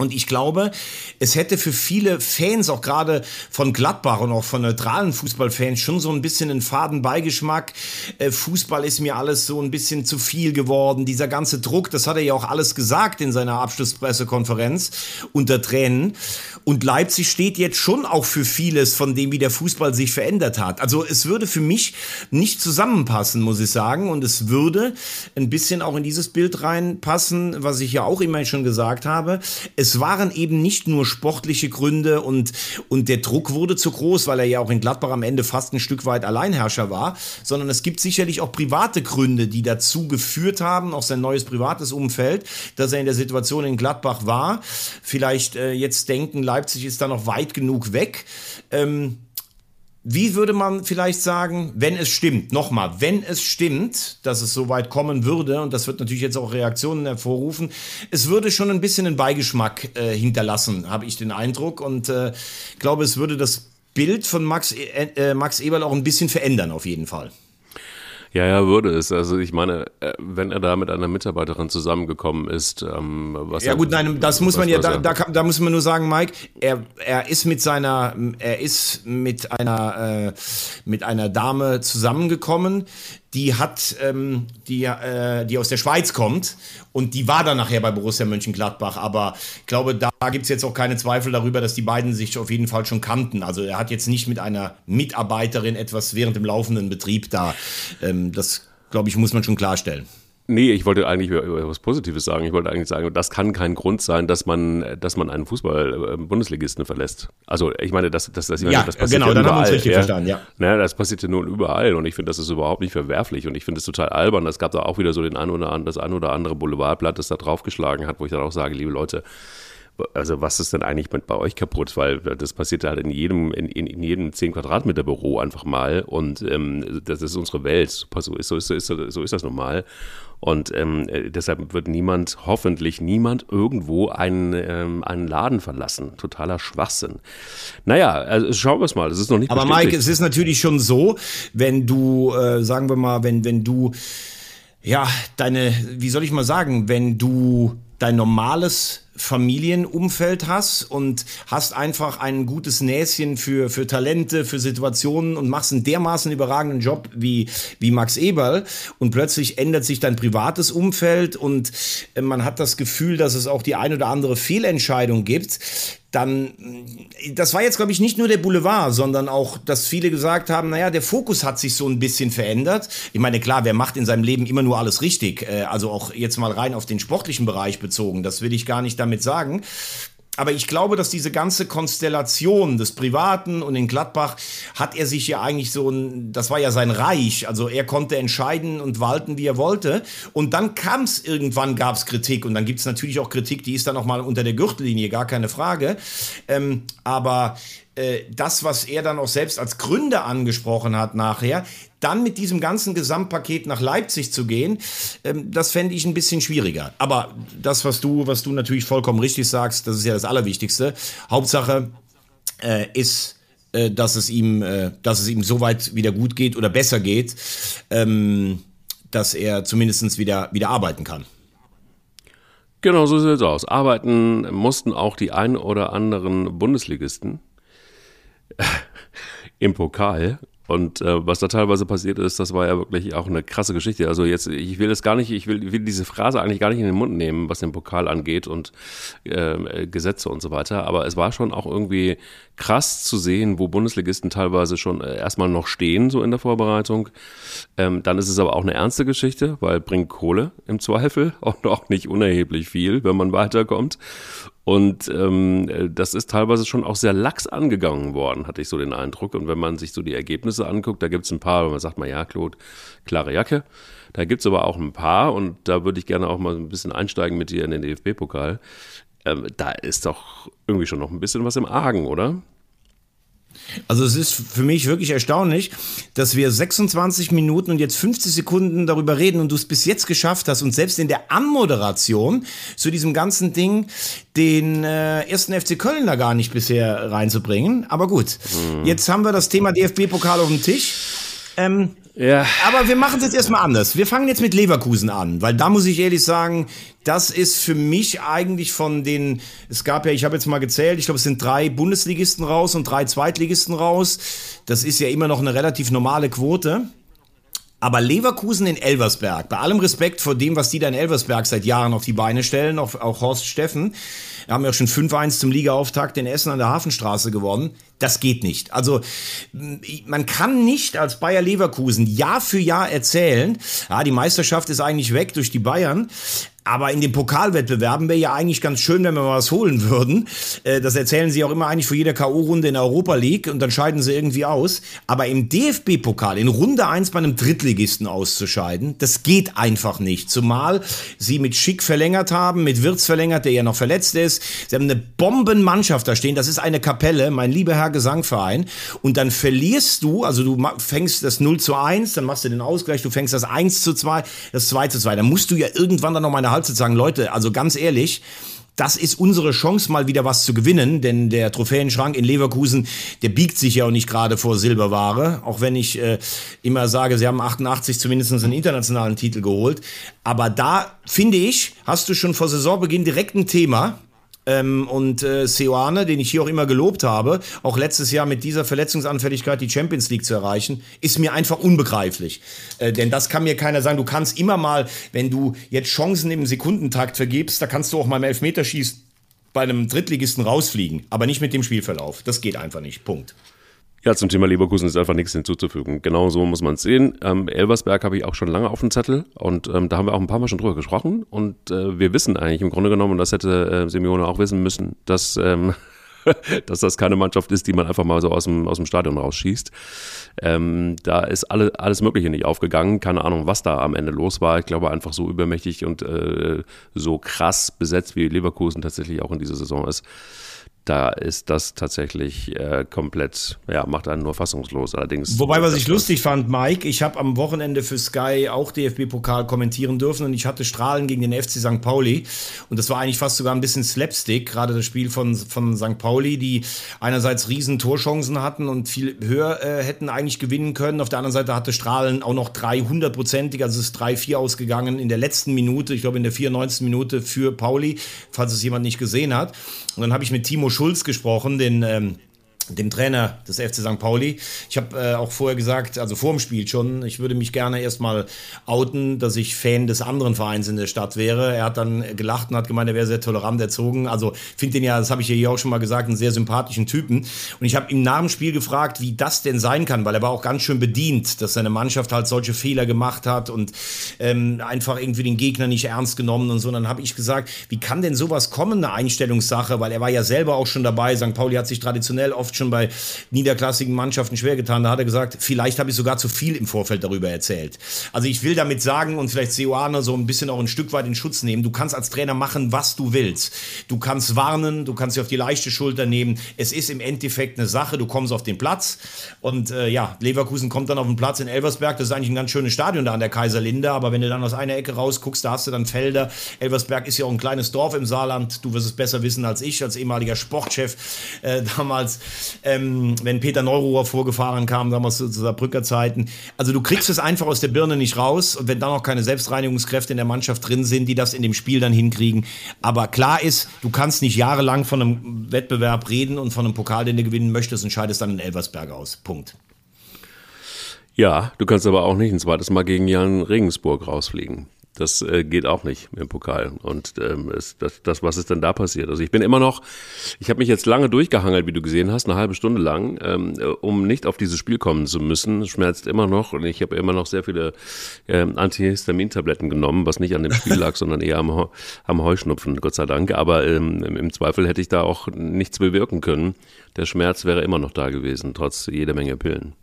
Und ich glaube, es hätte für viele Fans, auch gerade von Gladbach und auch von neutralen Fußballfans, schon so ein bisschen einen faden Beigeschmack. Äh, Fußball ist mir alles so ein bisschen zu viel geworden. Dieser ganze Druck, das hat er ja auch alles gesagt in seiner Abschlusspressekonferenz unter Tränen. Und Leipzig steht jetzt schon auch für vieles von dem, wie der Fußball sich verändert hat. Also es würde für mich nicht zusammenpassen, muss ich sagen. Und es würde ein bisschen auch in dieses Bild reinpassen, was ich ja auch immer schon gesagt habe. Es es waren eben nicht nur sportliche Gründe und, und der Druck wurde zu groß, weil er ja auch in Gladbach am Ende fast ein Stück weit Alleinherrscher war, sondern es gibt sicherlich auch private Gründe, die dazu geführt haben, auch sein neues privates Umfeld, dass er in der Situation in Gladbach war. Vielleicht äh, jetzt denken, Leipzig ist da noch weit genug weg. Ähm, wie würde man vielleicht sagen, wenn es stimmt, nochmal, wenn es stimmt, dass es so weit kommen würde, und das wird natürlich jetzt auch Reaktionen hervorrufen, es würde schon ein bisschen einen Beigeschmack äh, hinterlassen, habe ich den Eindruck. Und äh, glaube, es würde das Bild von Max, äh, äh Max Eberl auch ein bisschen verändern, auf jeden Fall. Ja, ja, würde es. Also ich meine, äh, wenn er da mit einer Mitarbeiterin zusammengekommen ist, ähm, was Ja gut, nein, das muss man ja, da, da, da, muss man nur sagen, Mike, er, er ist mit seiner, er ist mit einer, äh, mit einer Dame zusammengekommen, die hat, ähm, die, äh, die aus der Schweiz kommt und die war dann nachher bei Borussia Mönchengladbach. Aber ich glaube, da gibt es jetzt auch keine Zweifel darüber, dass die beiden sich auf jeden Fall schon kannten. Also er hat jetzt nicht mit einer Mitarbeiterin etwas während dem laufenden Betrieb da. Ähm, das, glaube ich, muss man schon klarstellen. Nee, ich wollte eigentlich was Positives sagen. Ich wollte eigentlich sagen, das kann kein Grund sein, dass man, dass man einen Fußball-Bundesligisten verlässt. Also ich meine, das, das, das, ja, das passiert genau, ja dann haben wir uns richtig ja. verstanden, ja. Ne, das passiert ja nun überall und ich finde, das ist überhaupt nicht verwerflich und ich finde es total albern. Es gab da auch wieder so den ein oder anderen, das ein oder andere Boulevardblatt, das da draufgeschlagen hat, wo ich dann auch sage, liebe Leute, also was ist denn eigentlich mit bei euch kaputt? Weil das passiert halt in jedem, in, in jedem 10 Quadratmeter Büro einfach mal und ähm, das ist unsere Welt. So ist, so ist, so ist, so ist das normal. Und ähm, äh, deshalb wird niemand, hoffentlich niemand, irgendwo einen, ähm, einen Laden verlassen. Totaler Schwachsinn. Naja, also schauen wir es mal. Das ist noch nicht Aber Mike, es ist natürlich schon so, wenn du, äh, sagen wir mal, wenn, wenn du, ja, deine, wie soll ich mal sagen, wenn du dein normales Familienumfeld hast und hast einfach ein gutes Näschen für, für Talente, für Situationen und machst einen dermaßen überragenden Job wie, wie Max Eberl und plötzlich ändert sich dein privates Umfeld und äh, man hat das Gefühl, dass es auch die ein oder andere Fehlentscheidung gibt, dann, das war jetzt, glaube ich, nicht nur der Boulevard, sondern auch, dass viele gesagt haben, naja, der Fokus hat sich so ein bisschen verändert. Ich meine, klar, wer macht in seinem Leben immer nur alles richtig? Äh, also auch jetzt mal rein auf den sportlichen Bereich bezogen, das will ich gar nicht damit sagen. Aber ich glaube, dass diese ganze Konstellation des Privaten und in Gladbach hat er sich ja eigentlich so ein, das war ja sein Reich. Also er konnte entscheiden und walten, wie er wollte. Und dann kam es irgendwann, gab es Kritik. Und dann gibt es natürlich auch Kritik, die ist dann auch mal unter der Gürtellinie, gar keine Frage. Ähm, aber das, was er dann auch selbst als Gründe angesprochen hat nachher, dann mit diesem ganzen Gesamtpaket nach Leipzig zu gehen, ähm, das fände ich ein bisschen schwieriger. Aber das, was du, was du natürlich vollkommen richtig sagst, das ist ja das Allerwichtigste. Hauptsache äh, ist, äh, dass es ihm, äh, dass es ihm so weit wieder gut geht oder besser geht, ähm, dass er zumindest wieder, wieder arbeiten kann. Genau, so sieht es aus. Arbeiten mussten auch die ein oder anderen Bundesligisten im Pokal. Und äh, was da teilweise passiert ist, das war ja wirklich auch eine krasse Geschichte. Also jetzt, ich will das gar nicht, ich will, will diese Phrase eigentlich gar nicht in den Mund nehmen, was den Pokal angeht und äh, Gesetze und so weiter. Aber es war schon auch irgendwie krass zu sehen, wo Bundesligisten teilweise schon äh, erstmal noch stehen, so in der Vorbereitung. Ähm, dann ist es aber auch eine ernste Geschichte, weil bringt Kohle im Zweifel und auch nicht unerheblich viel, wenn man weiterkommt. Und ähm, das ist teilweise schon auch sehr lax angegangen worden, hatte ich so den Eindruck. Und wenn man sich so die Ergebnisse anguckt, da gibt es ein paar, wo man sagt mal, ja, Claude, klare Jacke. Da gibt es aber auch ein paar, und da würde ich gerne auch mal ein bisschen einsteigen mit dir in den DFB-Pokal. Ähm, da ist doch irgendwie schon noch ein bisschen was im Argen, oder? Also es ist für mich wirklich erstaunlich, dass wir 26 Minuten und jetzt 50 Sekunden darüber reden und du es bis jetzt geschafft hast und selbst in der Anmoderation zu diesem ganzen Ding den äh, ersten FC Köln da gar nicht bisher reinzubringen. Aber gut, mhm. jetzt haben wir das Thema DFB-Pokal auf dem Tisch. Ähm, ja. Aber wir machen es jetzt erstmal anders. Wir fangen jetzt mit Leverkusen an, weil da muss ich ehrlich sagen, das ist für mich eigentlich von den, es gab ja, ich habe jetzt mal gezählt, ich glaube, es sind drei Bundesligisten raus und drei Zweitligisten raus. Das ist ja immer noch eine relativ normale Quote. Aber Leverkusen in Elversberg, bei allem Respekt vor dem, was die da in Elversberg seit Jahren auf die Beine stellen, auch, auch Horst Steffen, haben ja schon 5-1 zum Ligaauftakt in Essen an der Hafenstraße gewonnen. Das geht nicht. Also man kann nicht als Bayer Leverkusen Jahr für Jahr erzählen, ja, die Meisterschaft ist eigentlich weg durch die Bayern, aber in den Pokalwettbewerben wäre ja eigentlich ganz schön, wenn wir mal was holen würden. Äh, das erzählen sie auch immer eigentlich vor jeder K.O.-Runde in der Europa League und dann scheiden sie irgendwie aus. Aber im DFB-Pokal in Runde 1 bei einem Drittligisten auszuscheiden, das geht einfach nicht. Zumal sie mit Schick verlängert haben, mit Wirtz verlängert, der ja noch verletzt ist. Sie haben eine Bombenmannschaft da stehen. Das ist eine Kapelle, mein lieber Herr Gesangverein. Und dann verlierst du, also du fängst das 0 zu 1, dann machst du den Ausgleich, du fängst das 1 zu 2, das 2 zu 2. Dann musst du ja irgendwann dann noch mal eine Hals sagen, Leute, also ganz ehrlich, das ist unsere Chance, mal wieder was zu gewinnen, denn der Trophäenschrank in Leverkusen, der biegt sich ja auch nicht gerade vor Silberware, auch wenn ich äh, immer sage, sie haben 88 zumindest einen internationalen Titel geholt. Aber da, finde ich, hast du schon vor Saisonbeginn direkt ein Thema, ähm, und äh, Seoane, den ich hier auch immer gelobt habe, auch letztes Jahr mit dieser Verletzungsanfälligkeit die Champions League zu erreichen, ist mir einfach unbegreiflich. Äh, denn das kann mir keiner sagen. Du kannst immer mal, wenn du jetzt Chancen im Sekundentakt vergibst, da kannst du auch mal im Elfmeterschießen bei einem Drittligisten rausfliegen, aber nicht mit dem Spielverlauf. Das geht einfach nicht. Punkt. Ja, zum Thema Leverkusen ist einfach nichts hinzuzufügen. Genau so muss man es sehen. Ähm, Elversberg habe ich auch schon lange auf dem Zettel und ähm, da haben wir auch ein paar Mal schon drüber gesprochen und äh, wir wissen eigentlich im Grunde genommen, und das hätte äh, Simeone auch wissen müssen, dass, ähm, dass das keine Mannschaft ist, die man einfach mal so aus dem, aus dem Stadion rausschießt. Ähm, da ist alle, alles Mögliche nicht aufgegangen. Keine Ahnung, was da am Ende los war. Ich glaube einfach so übermächtig und äh, so krass besetzt, wie Leverkusen tatsächlich auch in dieser Saison ist da ist das tatsächlich äh, komplett, ja, macht einen nur fassungslos. Allerdings. Wobei, was ich lustig fand, Mike, ich habe am Wochenende für Sky auch DFB-Pokal kommentieren dürfen und ich hatte Strahlen gegen den FC St. Pauli und das war eigentlich fast sogar ein bisschen Slapstick, gerade das Spiel von, von St. Pauli, die einerseits riesen Torchancen hatten und viel höher äh, hätten eigentlich gewinnen können. Auf der anderen Seite hatte Strahlen auch noch 300-prozentig, also es ist 3-4 ausgegangen in der letzten Minute, ich glaube in der 94. Minute für Pauli, falls es jemand nicht gesehen hat. Und dann habe ich mit Timo Schulz gesprochen, den ähm, dem Trainer des FC St. Pauli. Ich habe äh, auch vorher gesagt, also vor dem Spiel schon, ich würde mich gerne erstmal outen, dass ich Fan des anderen Vereins in der Stadt wäre. Er hat dann gelacht und hat gemeint, er wäre sehr tolerant erzogen. Also finde den ja, das habe ich hier auch schon mal gesagt, einen sehr sympathischen Typen. Und ich habe ihm nach dem Spiel gefragt, wie das denn sein kann, weil er war auch ganz schön bedient, dass seine Mannschaft halt solche Fehler gemacht hat und ähm, einfach irgendwie den Gegner nicht ernst genommen und so. Und dann habe ich gesagt, wie kann denn sowas kommen, eine Einstellungssache, weil er war ja selber auch schon dabei. St. Pauli hat sich traditionell oft schon bei niederklassigen Mannschaften schwer getan. Da hat er gesagt, vielleicht habe ich sogar zu viel im Vorfeld darüber erzählt. Also ich will damit sagen und vielleicht Seoane so ein bisschen auch ein Stück weit in Schutz nehmen. Du kannst als Trainer machen, was du willst. Du kannst warnen, du kannst sie auf die leichte Schulter nehmen. Es ist im Endeffekt eine Sache. Du kommst auf den Platz und äh, ja, Leverkusen kommt dann auf den Platz in Elversberg. Das ist eigentlich ein ganz schönes Stadion da an der Kaiserlinde. Aber wenn du dann aus einer Ecke rausguckst, da hast du dann Felder. Elversberg ist ja auch ein kleines Dorf im Saarland. Du wirst es besser wissen als ich, als ehemaliger Sportchef äh, damals ähm, wenn Peter Neururer vorgefahren kam, damals zu Saarbrücker Zeiten. Also du kriegst es einfach aus der Birne nicht raus und wenn da noch keine Selbstreinigungskräfte in der Mannschaft drin sind, die das in dem Spiel dann hinkriegen. Aber klar ist, du kannst nicht jahrelang von einem Wettbewerb reden und von einem Pokal, den du gewinnen möchtest und scheidest dann in Elversberg aus. Punkt. Ja, du kannst aber auch nicht ein zweites Mal gegen Jan Regensburg rausfliegen. Das äh, geht auch nicht im Pokal. Und ähm, ist das, das, was ist denn da passiert? Also ich bin immer noch, ich habe mich jetzt lange durchgehangelt, wie du gesehen hast, eine halbe Stunde lang, ähm, um nicht auf dieses Spiel kommen zu müssen. Schmerzt immer noch und ich habe immer noch sehr viele ähm, Antihistamintabletten genommen, was nicht an dem Spiel lag, sondern eher am, am Heuschnupfen, Gott sei Dank. Aber ähm, im Zweifel hätte ich da auch nichts bewirken können. Der Schmerz wäre immer noch da gewesen, trotz jeder Menge Pillen.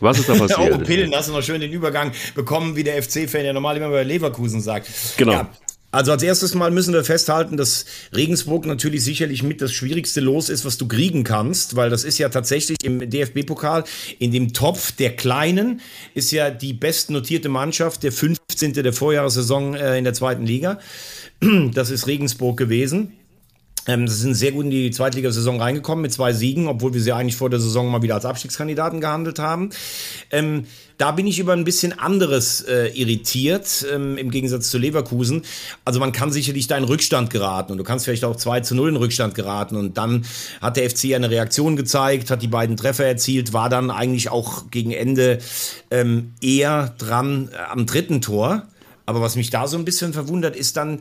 Was ist da passiert? oh, Pillen, hast du noch schön den Übergang bekommen, wie der FC-Fan ja normal immer bei Leverkusen sagt. Genau. Ja. Also als erstes Mal müssen wir festhalten, dass Regensburg natürlich sicherlich mit das schwierigste Los ist, was du kriegen kannst, weil das ist ja tatsächlich im DFB-Pokal in dem Topf der Kleinen ist ja die bestnotierte Mannschaft, der 15. der Vorjahressaison äh, in der zweiten Liga. Das ist Regensburg gewesen. Ähm, sie sind sehr gut in die Zweitligasaison reingekommen mit zwei Siegen, obwohl wir sie eigentlich vor der Saison mal wieder als Abstiegskandidaten gehandelt haben. Ähm, da bin ich über ein bisschen anderes äh, irritiert, ähm, im Gegensatz zu Leverkusen. Also man kann sicherlich da in Rückstand geraten und du kannst vielleicht auch 2 zu 0 in Rückstand geraten. Und dann hat der FC eine Reaktion gezeigt, hat die beiden Treffer erzielt, war dann eigentlich auch gegen Ende ähm, eher dran äh, am dritten Tor. Aber was mich da so ein bisschen verwundert, ist dann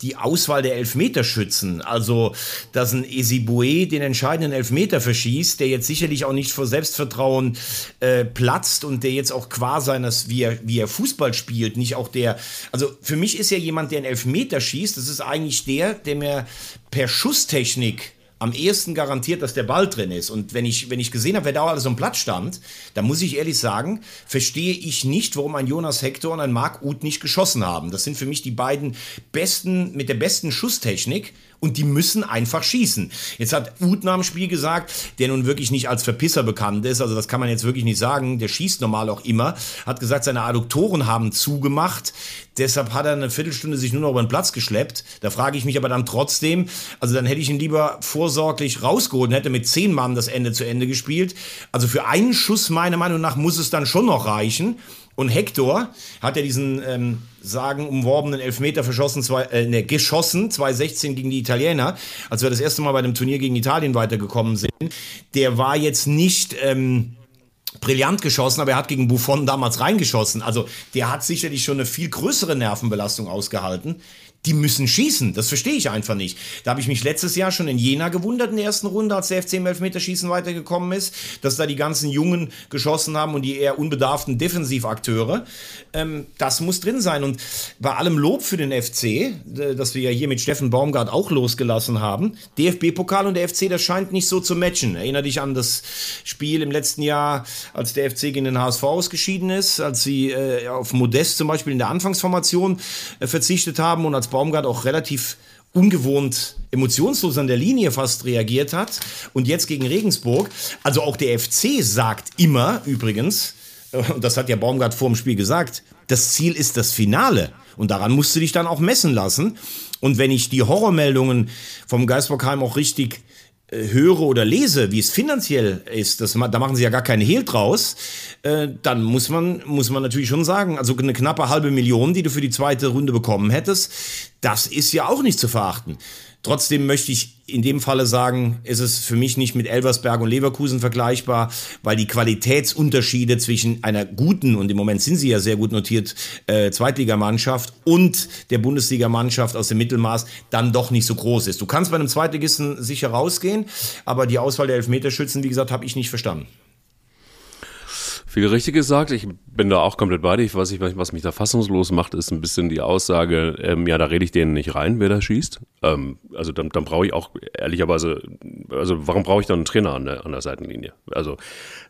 die Auswahl der Elfmeterschützen. Also, dass ein Esibue den entscheidenden Elfmeter verschießt, der jetzt sicherlich auch nicht vor Selbstvertrauen äh, platzt und der jetzt auch qua seines, wie er, wie er Fußball spielt, nicht auch der. Also, für mich ist ja jemand, der einen Elfmeter schießt, das ist eigentlich der, der mir per Schusstechnik am ehesten garantiert, dass der Ball drin ist. Und wenn ich, wenn ich gesehen habe, wer da alles am Platz stand, dann muss ich ehrlich sagen, verstehe ich nicht, warum ein Jonas Hector und ein Marc Uth nicht geschossen haben. Das sind für mich die beiden besten, mit der besten Schusstechnik und die müssen einfach schießen. Jetzt hat Uth nach Spiel gesagt, der nun wirklich nicht als Verpisser bekannt ist, also das kann man jetzt wirklich nicht sagen, der schießt normal auch immer, hat gesagt, seine Adduktoren haben zugemacht, deshalb hat er eine Viertelstunde sich nur noch über den Platz geschleppt. Da frage ich mich aber dann trotzdem, also dann hätte ich ihn lieber vorsorglich rausgeholt und hätte mit zehn Mann das Ende zu Ende gespielt. Also für einen Schuss meiner Meinung nach muss es dann schon noch reichen. Und Hector hat ja diesen ähm, sagen umworbenen Elfmeter verschossen, zwei, äh, ne, geschossen, 2016 gegen die Italiener, als wir das erste Mal bei dem Turnier gegen Italien weitergekommen sind. Der war jetzt nicht ähm, brillant geschossen, aber er hat gegen Buffon damals reingeschossen. Also der hat sicherlich schon eine viel größere Nervenbelastung ausgehalten die müssen schießen. Das verstehe ich einfach nicht. Da habe ich mich letztes Jahr schon in Jena gewundert in der ersten Runde, als der FC im Elfmeterschießen weitergekommen ist, dass da die ganzen Jungen geschossen haben und die eher unbedarften Defensivakteure. Ähm, das muss drin sein. Und bei allem Lob für den FC, äh, das wir ja hier mit Steffen Baumgart auch losgelassen haben, DFB-Pokal und der FC, das scheint nicht so zu matchen. Erinner dich an das Spiel im letzten Jahr, als der FC gegen den HSV ausgeschieden ist, als sie äh, auf Modest zum Beispiel in der Anfangsformation äh, verzichtet haben und als Baumgart auch relativ ungewohnt emotionslos an der Linie fast reagiert hat. Und jetzt gegen Regensburg. Also auch der FC sagt immer übrigens, und das hat ja Baumgart vor dem Spiel gesagt, das Ziel ist das Finale. Und daran musst du dich dann auch messen lassen. Und wenn ich die Horrormeldungen vom Geisbockheim auch richtig äh, höre oder lese, wie es finanziell ist, das, da machen sie ja gar keine Hehl draus, äh, dann muss man, muss man natürlich schon sagen, also eine knappe halbe Million, die du für die zweite Runde bekommen hättest, das ist ja auch nicht zu verachten. Trotzdem möchte ich in dem Falle sagen, ist es für mich nicht mit Elversberg und Leverkusen vergleichbar, weil die Qualitätsunterschiede zwischen einer guten, und im Moment sind sie ja sehr gut notiert, äh, Zweitligamannschaft und der Bundesligamannschaft aus dem Mittelmaß dann doch nicht so groß ist. Du kannst bei einem Zweitligisten sicher rausgehen, aber die Auswahl der Elfmeterschützen, wie gesagt, habe ich nicht verstanden. Viel richtig gesagt. Ich bin da auch komplett bei dir. Was, ich, was mich da fassungslos macht, ist ein bisschen die Aussage, ähm, ja, da rede ich denen nicht rein, wer da schießt. Ähm, also dann, dann brauche ich auch ehrlicherweise, also warum brauche ich dann einen Trainer an der, an der Seitenlinie? Also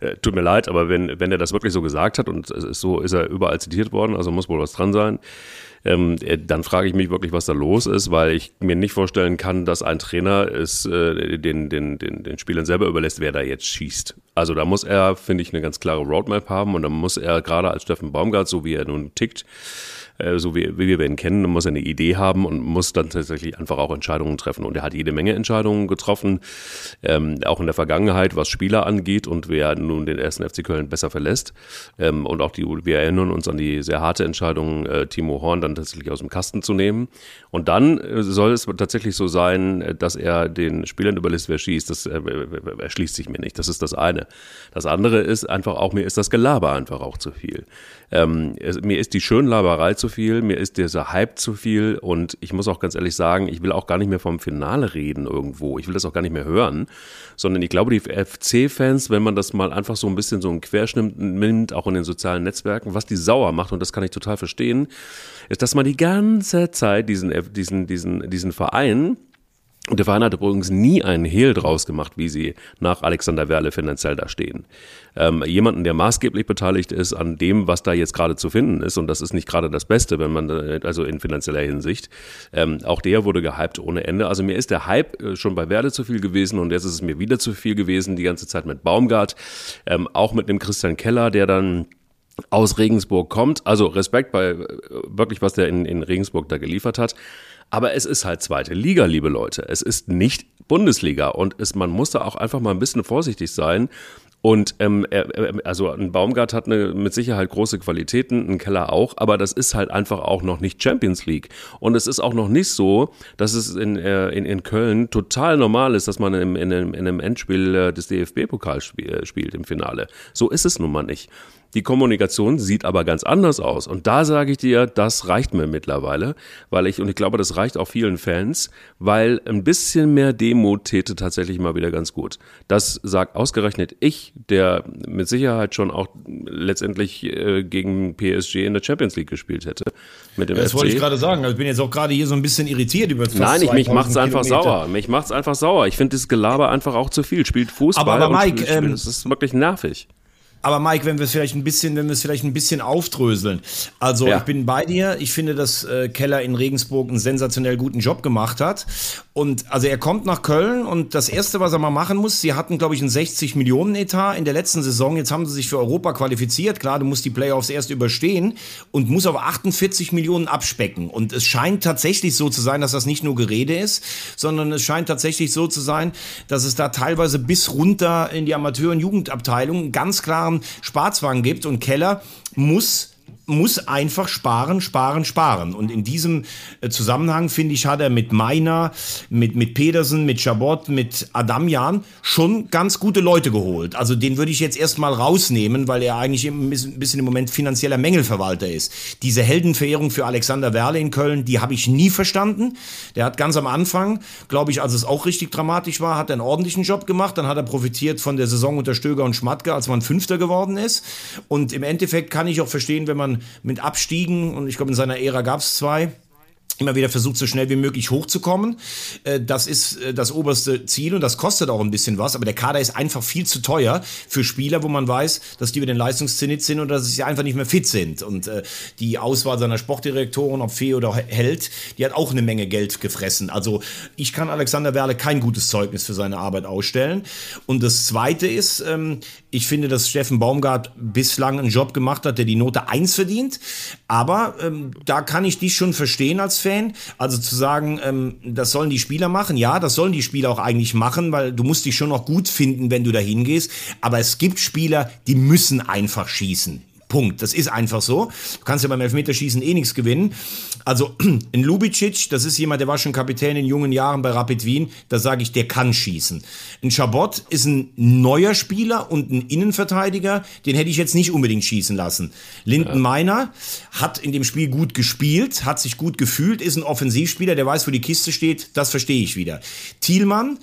äh, tut mir leid, aber wenn, wenn er das wirklich so gesagt hat und so ist er überall zitiert worden, also muss wohl was dran sein ähm, äh, dann frage ich mich wirklich, was da los ist, weil ich mir nicht vorstellen kann, dass ein Trainer es äh, den, den, den, den Spielern selber überlässt, wer da jetzt schießt. Also da muss er, finde ich, eine ganz klare Roadmap haben und dann muss er gerade als Steffen Baumgart, so wie er nun tickt, äh, so wie, wie wir ihn kennen, muss eine Idee haben und muss dann tatsächlich einfach auch Entscheidungen treffen. Und er hat jede Menge Entscheidungen getroffen, ähm, auch in der Vergangenheit, was Spieler angeht und wer nun den ersten FC Köln besser verlässt. Ähm, und auch die, wir erinnern uns an die sehr harte Entscheidung, äh, Timo Horn dann tatsächlich aus dem Kasten zu nehmen. Und dann äh, soll es tatsächlich so sein, dass er den Spielern überlässt, wer schießt. Das äh, erschließt sich mir nicht. Das ist das eine. Das andere ist einfach auch, mir ist das Gelaber einfach auch zu viel. Ähm, es, mir ist die Schönlaberei zu viel, mir ist dieser Hype zu viel und ich muss auch ganz ehrlich sagen, ich will auch gar nicht mehr vom Finale reden irgendwo. Ich will das auch gar nicht mehr hören, sondern ich glaube, die FC-Fans, wenn man das mal einfach so ein bisschen so einen Querschnitt nimmt, auch in den sozialen Netzwerken, was die sauer macht und das kann ich total verstehen, ist, dass man die ganze Zeit diesen, diesen, diesen, diesen Verein und der Verein hat übrigens nie einen Hehl draus gemacht, wie sie nach Alexander Werle finanziell da stehen. Ähm, jemanden, der maßgeblich beteiligt ist an dem, was da jetzt gerade zu finden ist, und das ist nicht gerade das Beste, wenn man, also in finanzieller Hinsicht, ähm, auch der wurde gehypt ohne Ende. Also mir ist der Hype äh, schon bei Werle zu viel gewesen und jetzt ist es mir wieder zu viel gewesen, die ganze Zeit mit Baumgart, ähm, auch mit dem Christian Keller, der dann aus Regensburg kommt. Also Respekt bei äh, wirklich, was der in, in Regensburg da geliefert hat. Aber es ist halt zweite Liga, liebe Leute. Es ist nicht Bundesliga und es, man muss da auch einfach mal ein bisschen vorsichtig sein. Und ähm, also ein Baumgart hat eine, mit Sicherheit große Qualitäten, ein Keller auch, aber das ist halt einfach auch noch nicht Champions League. Und es ist auch noch nicht so, dass es in, äh, in, in Köln total normal ist, dass man in, in, in einem Endspiel äh, des DFB-Pokals spiel, spielt im Finale. So ist es nun mal nicht. Die Kommunikation sieht aber ganz anders aus. Und da sage ich dir, das reicht mir mittlerweile, weil ich, und ich glaube, das reicht auch vielen Fans, weil ein bisschen mehr Demut täte tatsächlich mal wieder ganz gut. Das sagt ausgerechnet ich, der mit Sicherheit schon auch letztendlich äh, gegen PSG in der Champions League gespielt hätte. Mit dem das FC. wollte ich gerade sagen. Also ich bin jetzt auch gerade hier so ein bisschen irritiert über fast Nein, ich, mich macht's einfach sauer. Mich macht's einfach sauer. Ich finde das Gelaber einfach auch zu viel. Spielt Fußball. Aber, aber Mike. Ähm, das ist wirklich nervig. Aber Mike, wenn wir es vielleicht ein bisschen, wenn wir es vielleicht ein bisschen aufdröseln. Also ja. ich bin bei dir. Ich finde, dass äh, Keller in Regensburg einen sensationell guten Job gemacht hat. Und also er kommt nach Köln und das erste, was er mal machen muss, sie hatten, glaube ich, einen 60 Millionen Etat in der letzten Saison. Jetzt haben sie sich für Europa qualifiziert. Klar, du musst die Playoffs erst überstehen und muss aber 48 Millionen abspecken. Und es scheint tatsächlich so zu sein, dass das nicht nur Gerede ist, sondern es scheint tatsächlich so zu sein, dass es da teilweise bis runter in die Amateur- und Jugendabteilung ganz klaren Sparzwang gibt und Keller muss muss einfach sparen, sparen, sparen. Und in diesem äh, Zusammenhang, finde ich, hat er mit Meiner, mit, mit Pedersen, mit Chabot, mit Adamjan schon ganz gute Leute geholt. Also den würde ich jetzt erstmal rausnehmen, weil er eigentlich ein bisschen im Moment finanzieller Mängelverwalter ist. Diese Heldenverehrung für Alexander Werle in Köln, die habe ich nie verstanden. Der hat ganz am Anfang, glaube ich, als es auch richtig dramatisch war, hat er einen ordentlichen Job gemacht. Dann hat er profitiert von der Saison unter Stöger und Schmatke, als man Fünfter geworden ist. Und im Endeffekt kann ich auch verstehen, wenn man mit Abstiegen, und ich glaube, in seiner Ära gab es zwei, immer wieder versucht, so schnell wie möglich hochzukommen. Äh, das ist äh, das oberste Ziel und das kostet auch ein bisschen was, aber der Kader ist einfach viel zu teuer für Spieler, wo man weiß, dass die über den Leistungszenit sind oder dass sie einfach nicht mehr fit sind. Und äh, die Auswahl seiner Sportdirektoren, ob Fee oder Held, die hat auch eine Menge Geld gefressen. Also ich kann Alexander Werle kein gutes Zeugnis für seine Arbeit ausstellen. Und das Zweite ist, ähm, ich finde, dass Steffen Baumgart bislang einen Job gemacht hat, der die Note 1 verdient. Aber ähm, da kann ich dich schon verstehen als Fan. Also zu sagen, ähm, das sollen die Spieler machen. Ja, das sollen die Spieler auch eigentlich machen, weil du musst dich schon noch gut finden, wenn du da hingehst. Aber es gibt Spieler, die müssen einfach schießen. Punkt. Das ist einfach so. Du kannst ja beim Elfmeterschießen eh nichts gewinnen. Also in Lubicic, das ist jemand, der war schon Kapitän in jungen Jahren bei Rapid Wien, da sage ich, der kann schießen. Ein Chabot ist ein neuer Spieler und ein Innenverteidiger, den hätte ich jetzt nicht unbedingt schießen lassen. Linden ja. Meiner hat in dem Spiel gut gespielt, hat sich gut gefühlt, ist ein Offensivspieler, der weiß, wo die Kiste steht, das verstehe ich wieder. Thielmann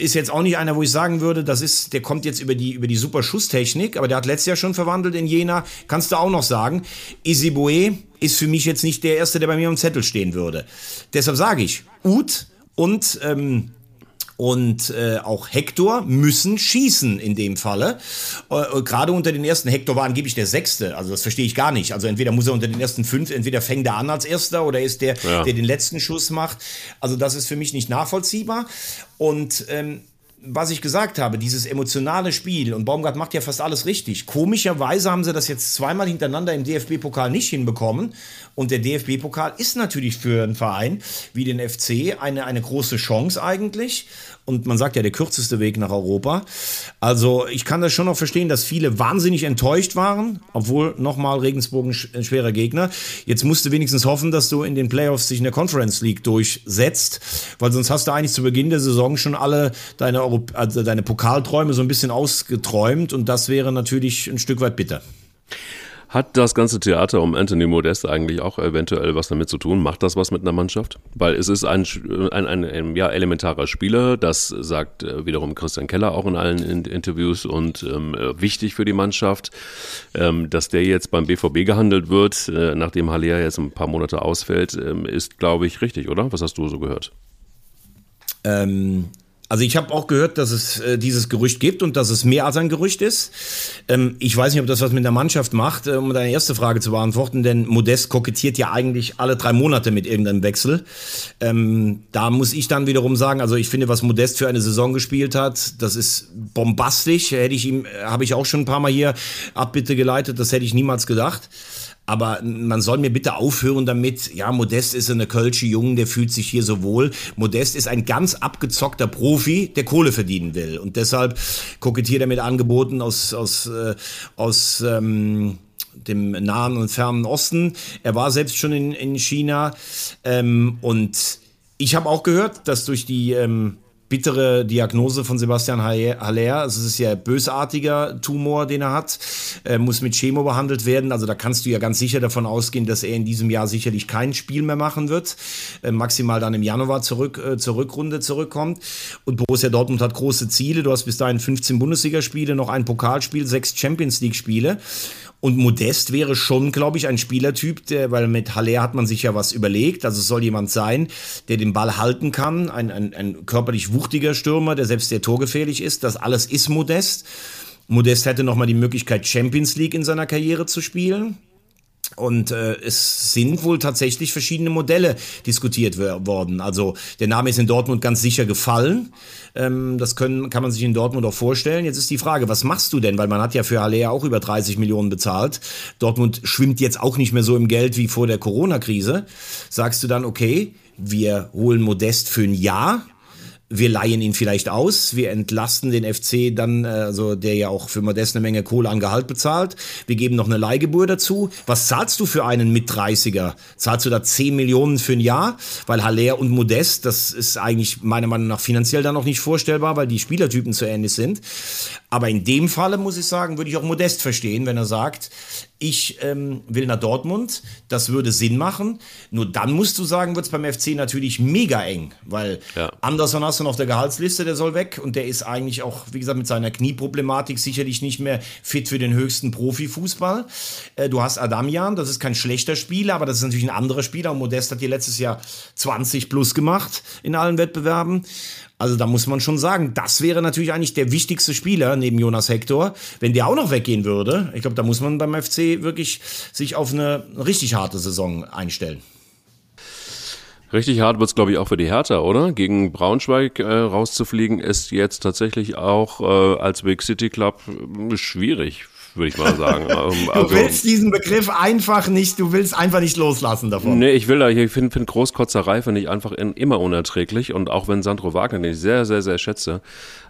ist jetzt auch nicht einer, wo ich sagen würde, das ist, der kommt jetzt über die, über die super Schusstechnik, aber der hat letztes Jahr schon verwandelt in Jena. Kannst du auch noch sagen. Isibue ist für mich jetzt nicht der Erste, der bei mir am Zettel stehen würde. Deshalb sage ich, Ut und, ähm, und äh, auch Hector müssen schießen in dem Falle. Äh, Gerade unter den ersten, Hector war angeblich der Sechste, also das verstehe ich gar nicht. Also entweder muss er unter den ersten fünf, entweder fängt er an als Erster oder ist der, ja. der den letzten Schuss macht. Also das ist für mich nicht nachvollziehbar. Und ähm, was ich gesagt habe, dieses emotionale Spiel, und Baumgart macht ja fast alles richtig. Komischerweise haben sie das jetzt zweimal hintereinander im DFB-Pokal nicht hinbekommen. Und der DFB-Pokal ist natürlich für einen Verein wie den FC eine, eine große Chance eigentlich und man sagt ja der kürzeste Weg nach Europa. Also ich kann das schon noch verstehen, dass viele wahnsinnig enttäuscht waren, obwohl nochmal Regensburg ein schwerer Gegner. Jetzt musst du wenigstens hoffen, dass du in den Playoffs sich in der Conference League durchsetzt, weil sonst hast du eigentlich zu Beginn der Saison schon alle deine, Europ also deine Pokalträume so ein bisschen ausgeträumt und das wäre natürlich ein Stück weit bitter. Hat das ganze Theater um Anthony Modest eigentlich auch eventuell was damit zu tun? Macht das was mit einer Mannschaft? Weil es ist ein, ein, ein, ein ja, elementarer Spieler, das sagt äh, wiederum Christian Keller auch in allen in Interviews und ähm, wichtig für die Mannschaft, ähm, dass der jetzt beim BVB gehandelt wird, äh, nachdem Haller jetzt ein paar Monate ausfällt, ähm, ist, glaube ich, richtig, oder? Was hast du so gehört? Ähm, also ich habe auch gehört, dass es äh, dieses Gerücht gibt und dass es mehr als ein Gerücht ist. Ähm, ich weiß nicht, ob das was mit der Mannschaft macht, äh, um deine erste Frage zu beantworten, denn Modest kokettiert ja eigentlich alle drei Monate mit irgendeinem Wechsel. Ähm, da muss ich dann wiederum sagen, also ich finde, was Modest für eine Saison gespielt hat, das ist bombastisch. Hätte ich ihm, äh, habe ich auch schon ein paar Mal hier Abbitte geleitet, das hätte ich niemals gedacht. Aber man soll mir bitte aufhören damit, ja, Modest ist eine Kölsche Jungen, der fühlt sich hier so wohl. Modest ist ein ganz abgezockter Profi, der Kohle verdienen will. Und deshalb kokettiert er mit Angeboten aus, aus, äh, aus ähm, dem Nahen und Fernen Osten. Er war selbst schon in, in China. Ähm, und ich habe auch gehört, dass durch die ähm, bittere Diagnose von Sebastian Haller. Also es ist ja bösartiger Tumor, den er hat, er muss mit Chemo behandelt werden. Also da kannst du ja ganz sicher davon ausgehen, dass er in diesem Jahr sicherlich kein Spiel mehr machen wird, äh, maximal dann im Januar zurück äh, zur Rückrunde zurückkommt. Und Borussia Dortmund hat große Ziele. Du hast bis dahin 15 Bundesligaspiele, noch ein Pokalspiel, sechs Champions League Spiele. Und Modest wäre schon, glaube ich, ein Spielertyp, der, weil mit Haller hat man sich ja was überlegt. Also es soll jemand sein, der den Ball halten kann, ein, ein, ein körperlich wuchtiger Stürmer, der selbst der torgefährlich ist. Das alles ist Modest. Modest hätte nochmal die Möglichkeit, Champions League in seiner Karriere zu spielen. Und äh, es sind wohl tatsächlich verschiedene Modelle diskutiert worden. Also der Name ist in Dortmund ganz sicher gefallen. Ähm, das können, kann man sich in Dortmund auch vorstellen. Jetzt ist die Frage, was machst du denn? Weil man hat ja für Haller auch über 30 Millionen bezahlt. Dortmund schwimmt jetzt auch nicht mehr so im Geld wie vor der Corona-Krise. Sagst du dann, okay, wir holen Modest für ein Jahr wir leihen ihn vielleicht aus, wir entlasten den FC dann, also der ja auch für Modest eine Menge Kohle an Gehalt bezahlt. Wir geben noch eine Leihgebühr dazu. Was zahlst du für einen mit 30er? Zahlst du da 10 Millionen für ein Jahr? Weil Haller und Modest, das ist eigentlich meiner Meinung nach finanziell dann noch nicht vorstellbar, weil die Spielertypen zu ähnlich sind. Aber in dem Falle muss ich sagen, würde ich auch Modest verstehen, wenn er sagt, ich ähm, will nach Dortmund, das würde Sinn machen. Nur dann musst du sagen, wird es beim FC natürlich mega eng, weil ja. Anderson hast noch auf der Gehaltsliste, der soll weg und der ist eigentlich auch, wie gesagt, mit seiner Knieproblematik sicherlich nicht mehr fit für den höchsten Profifußball. Äh, du hast Adamian, das ist kein schlechter Spieler, aber das ist natürlich ein anderer Spieler und Modest hat dir letztes Jahr 20 plus gemacht in allen Wettbewerben. Also da muss man schon sagen, das wäre natürlich eigentlich der wichtigste Spieler neben Jonas Hector. Wenn der auch noch weggehen würde, ich glaube, da muss man beim FC wirklich sich auf eine richtig harte Saison einstellen. Richtig hart wird es, glaube ich, auch für die Hertha, oder? Gegen Braunschweig äh, rauszufliegen ist jetzt tatsächlich auch äh, als Big City Club äh, schwierig würde ich mal sagen. Ähm, also, du willst diesen Begriff einfach nicht, du willst einfach nicht loslassen davon. Nee, ich will da, ich finde find Großkotzerei finde ich einfach in, immer unerträglich und auch wenn Sandro Wagner, den ich sehr, sehr, sehr schätze,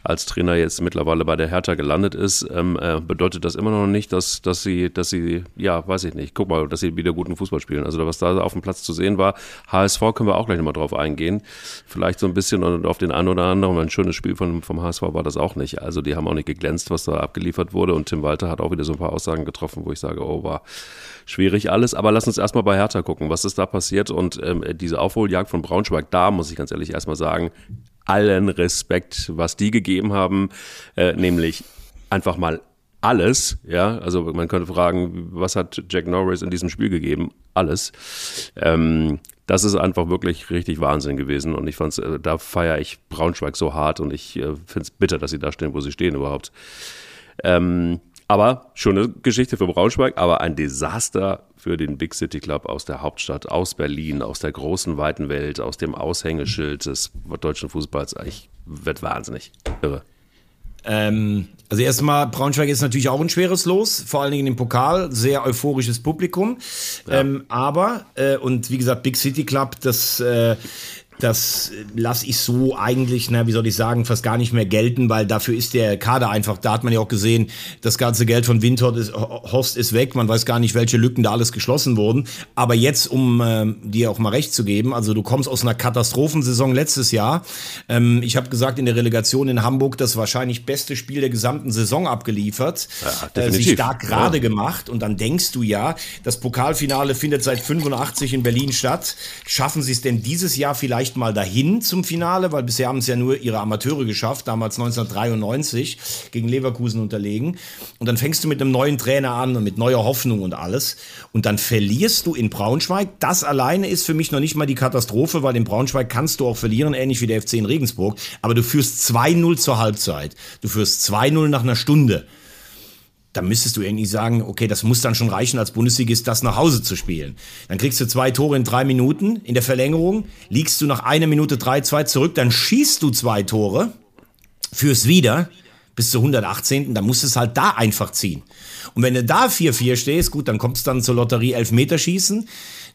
als Trainer jetzt mittlerweile bei der Hertha gelandet ist, ähm, äh, bedeutet das immer noch nicht, dass, dass sie, dass sie, ja, weiß ich nicht, guck mal, dass sie wieder guten Fußball spielen. Also was da auf dem Platz zu sehen war, HSV können wir auch gleich nochmal drauf eingehen. Vielleicht so ein bisschen und auf den einen oder anderen, ein schönes Spiel von, vom HSV war das auch nicht. Also die haben auch nicht geglänzt, was da abgeliefert wurde und Tim Walter hat auch wieder so ein paar Aussagen getroffen, wo ich sage, oh, war schwierig alles. Aber lass uns erstmal bei Hertha gucken, was ist da passiert und ähm, diese Aufholjagd von Braunschweig, da muss ich ganz ehrlich erstmal sagen, allen Respekt, was die gegeben haben, äh, nämlich einfach mal alles, ja, also man könnte fragen, was hat Jack Norris in diesem Spiel gegeben? Alles. Ähm, das ist einfach wirklich richtig Wahnsinn gewesen und ich fand's, äh, da feiere ich Braunschweig so hart und ich äh, finde es bitter, dass sie da stehen, wo sie stehen überhaupt. Ähm, aber schöne Geschichte für Braunschweig, aber ein Desaster für den Big City Club aus der Hauptstadt, aus Berlin, aus der großen, weiten Welt, aus dem Aushängeschild des deutschen Fußballs. Ich werde wahnsinnig irre. Ähm, also erstmal, Braunschweig ist natürlich auch ein schweres Los, vor allen Dingen im Pokal, sehr euphorisches Publikum. Ja. Ähm, aber, äh, und wie gesagt, Big City Club, das äh, das lasse ich so eigentlich, na, wie soll ich sagen, fast gar nicht mehr gelten, weil dafür ist der Kader einfach, da hat man ja auch gesehen, das ganze Geld von Windhorst ist, Horst ist weg, man weiß gar nicht, welche Lücken da alles geschlossen wurden. Aber jetzt, um äh, dir auch mal recht zu geben, also du kommst aus einer Katastrophensaison letztes Jahr. Ähm, ich habe gesagt, in der Relegation in Hamburg das wahrscheinlich beste Spiel der gesamten Saison abgeliefert. Ja, äh, sich da gerade ja. gemacht und dann denkst du ja, das Pokalfinale findet seit 85 in Berlin statt. Schaffen sie es denn dieses Jahr vielleicht vielleicht mal dahin zum Finale, weil bisher haben es ja nur ihre Amateure geschafft, damals 1993 gegen Leverkusen unterlegen. Und dann fängst du mit einem neuen Trainer an und mit neuer Hoffnung und alles. Und dann verlierst du in Braunschweig. Das alleine ist für mich noch nicht mal die Katastrophe, weil in Braunschweig kannst du auch verlieren, ähnlich wie der FC in Regensburg. Aber du führst 2-0 zur Halbzeit. Du führst 2-0 nach einer Stunde da müsstest du irgendwie sagen, okay, das muss dann schon reichen, als Bundesligist das nach Hause zu spielen. Dann kriegst du zwei Tore in drei Minuten in der Verlängerung, liegst du nach einer Minute 3-2 zurück, dann schießt du zwei Tore, führst wieder bis zur 118. Dann musst du es halt da einfach ziehen. Und wenn du da 4-4 stehst, gut, dann kommt es dann zur Lotterie Elfmeterschießen.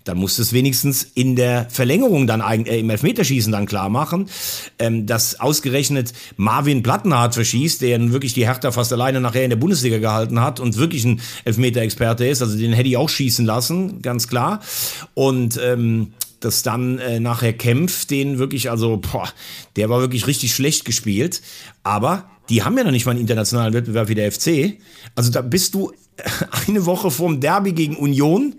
Dann musst du es wenigstens in der Verlängerung dann äh, im Elfmeterschießen dann klar machen, ähm, dass ausgerechnet Marvin Plattenhardt verschießt, der nun wirklich die Hertha fast alleine nachher in der Bundesliga gehalten hat und wirklich ein Elfmeter-Experte ist. Also den hätte ich auch schießen lassen, ganz klar. Und ähm, dass dann äh, nachher Kempf den wirklich, also, boah, der war wirklich richtig schlecht gespielt. Aber die haben ja noch nicht mal einen internationalen Wettbewerb wie der FC. Also da bist du eine Woche vorm Derby gegen Union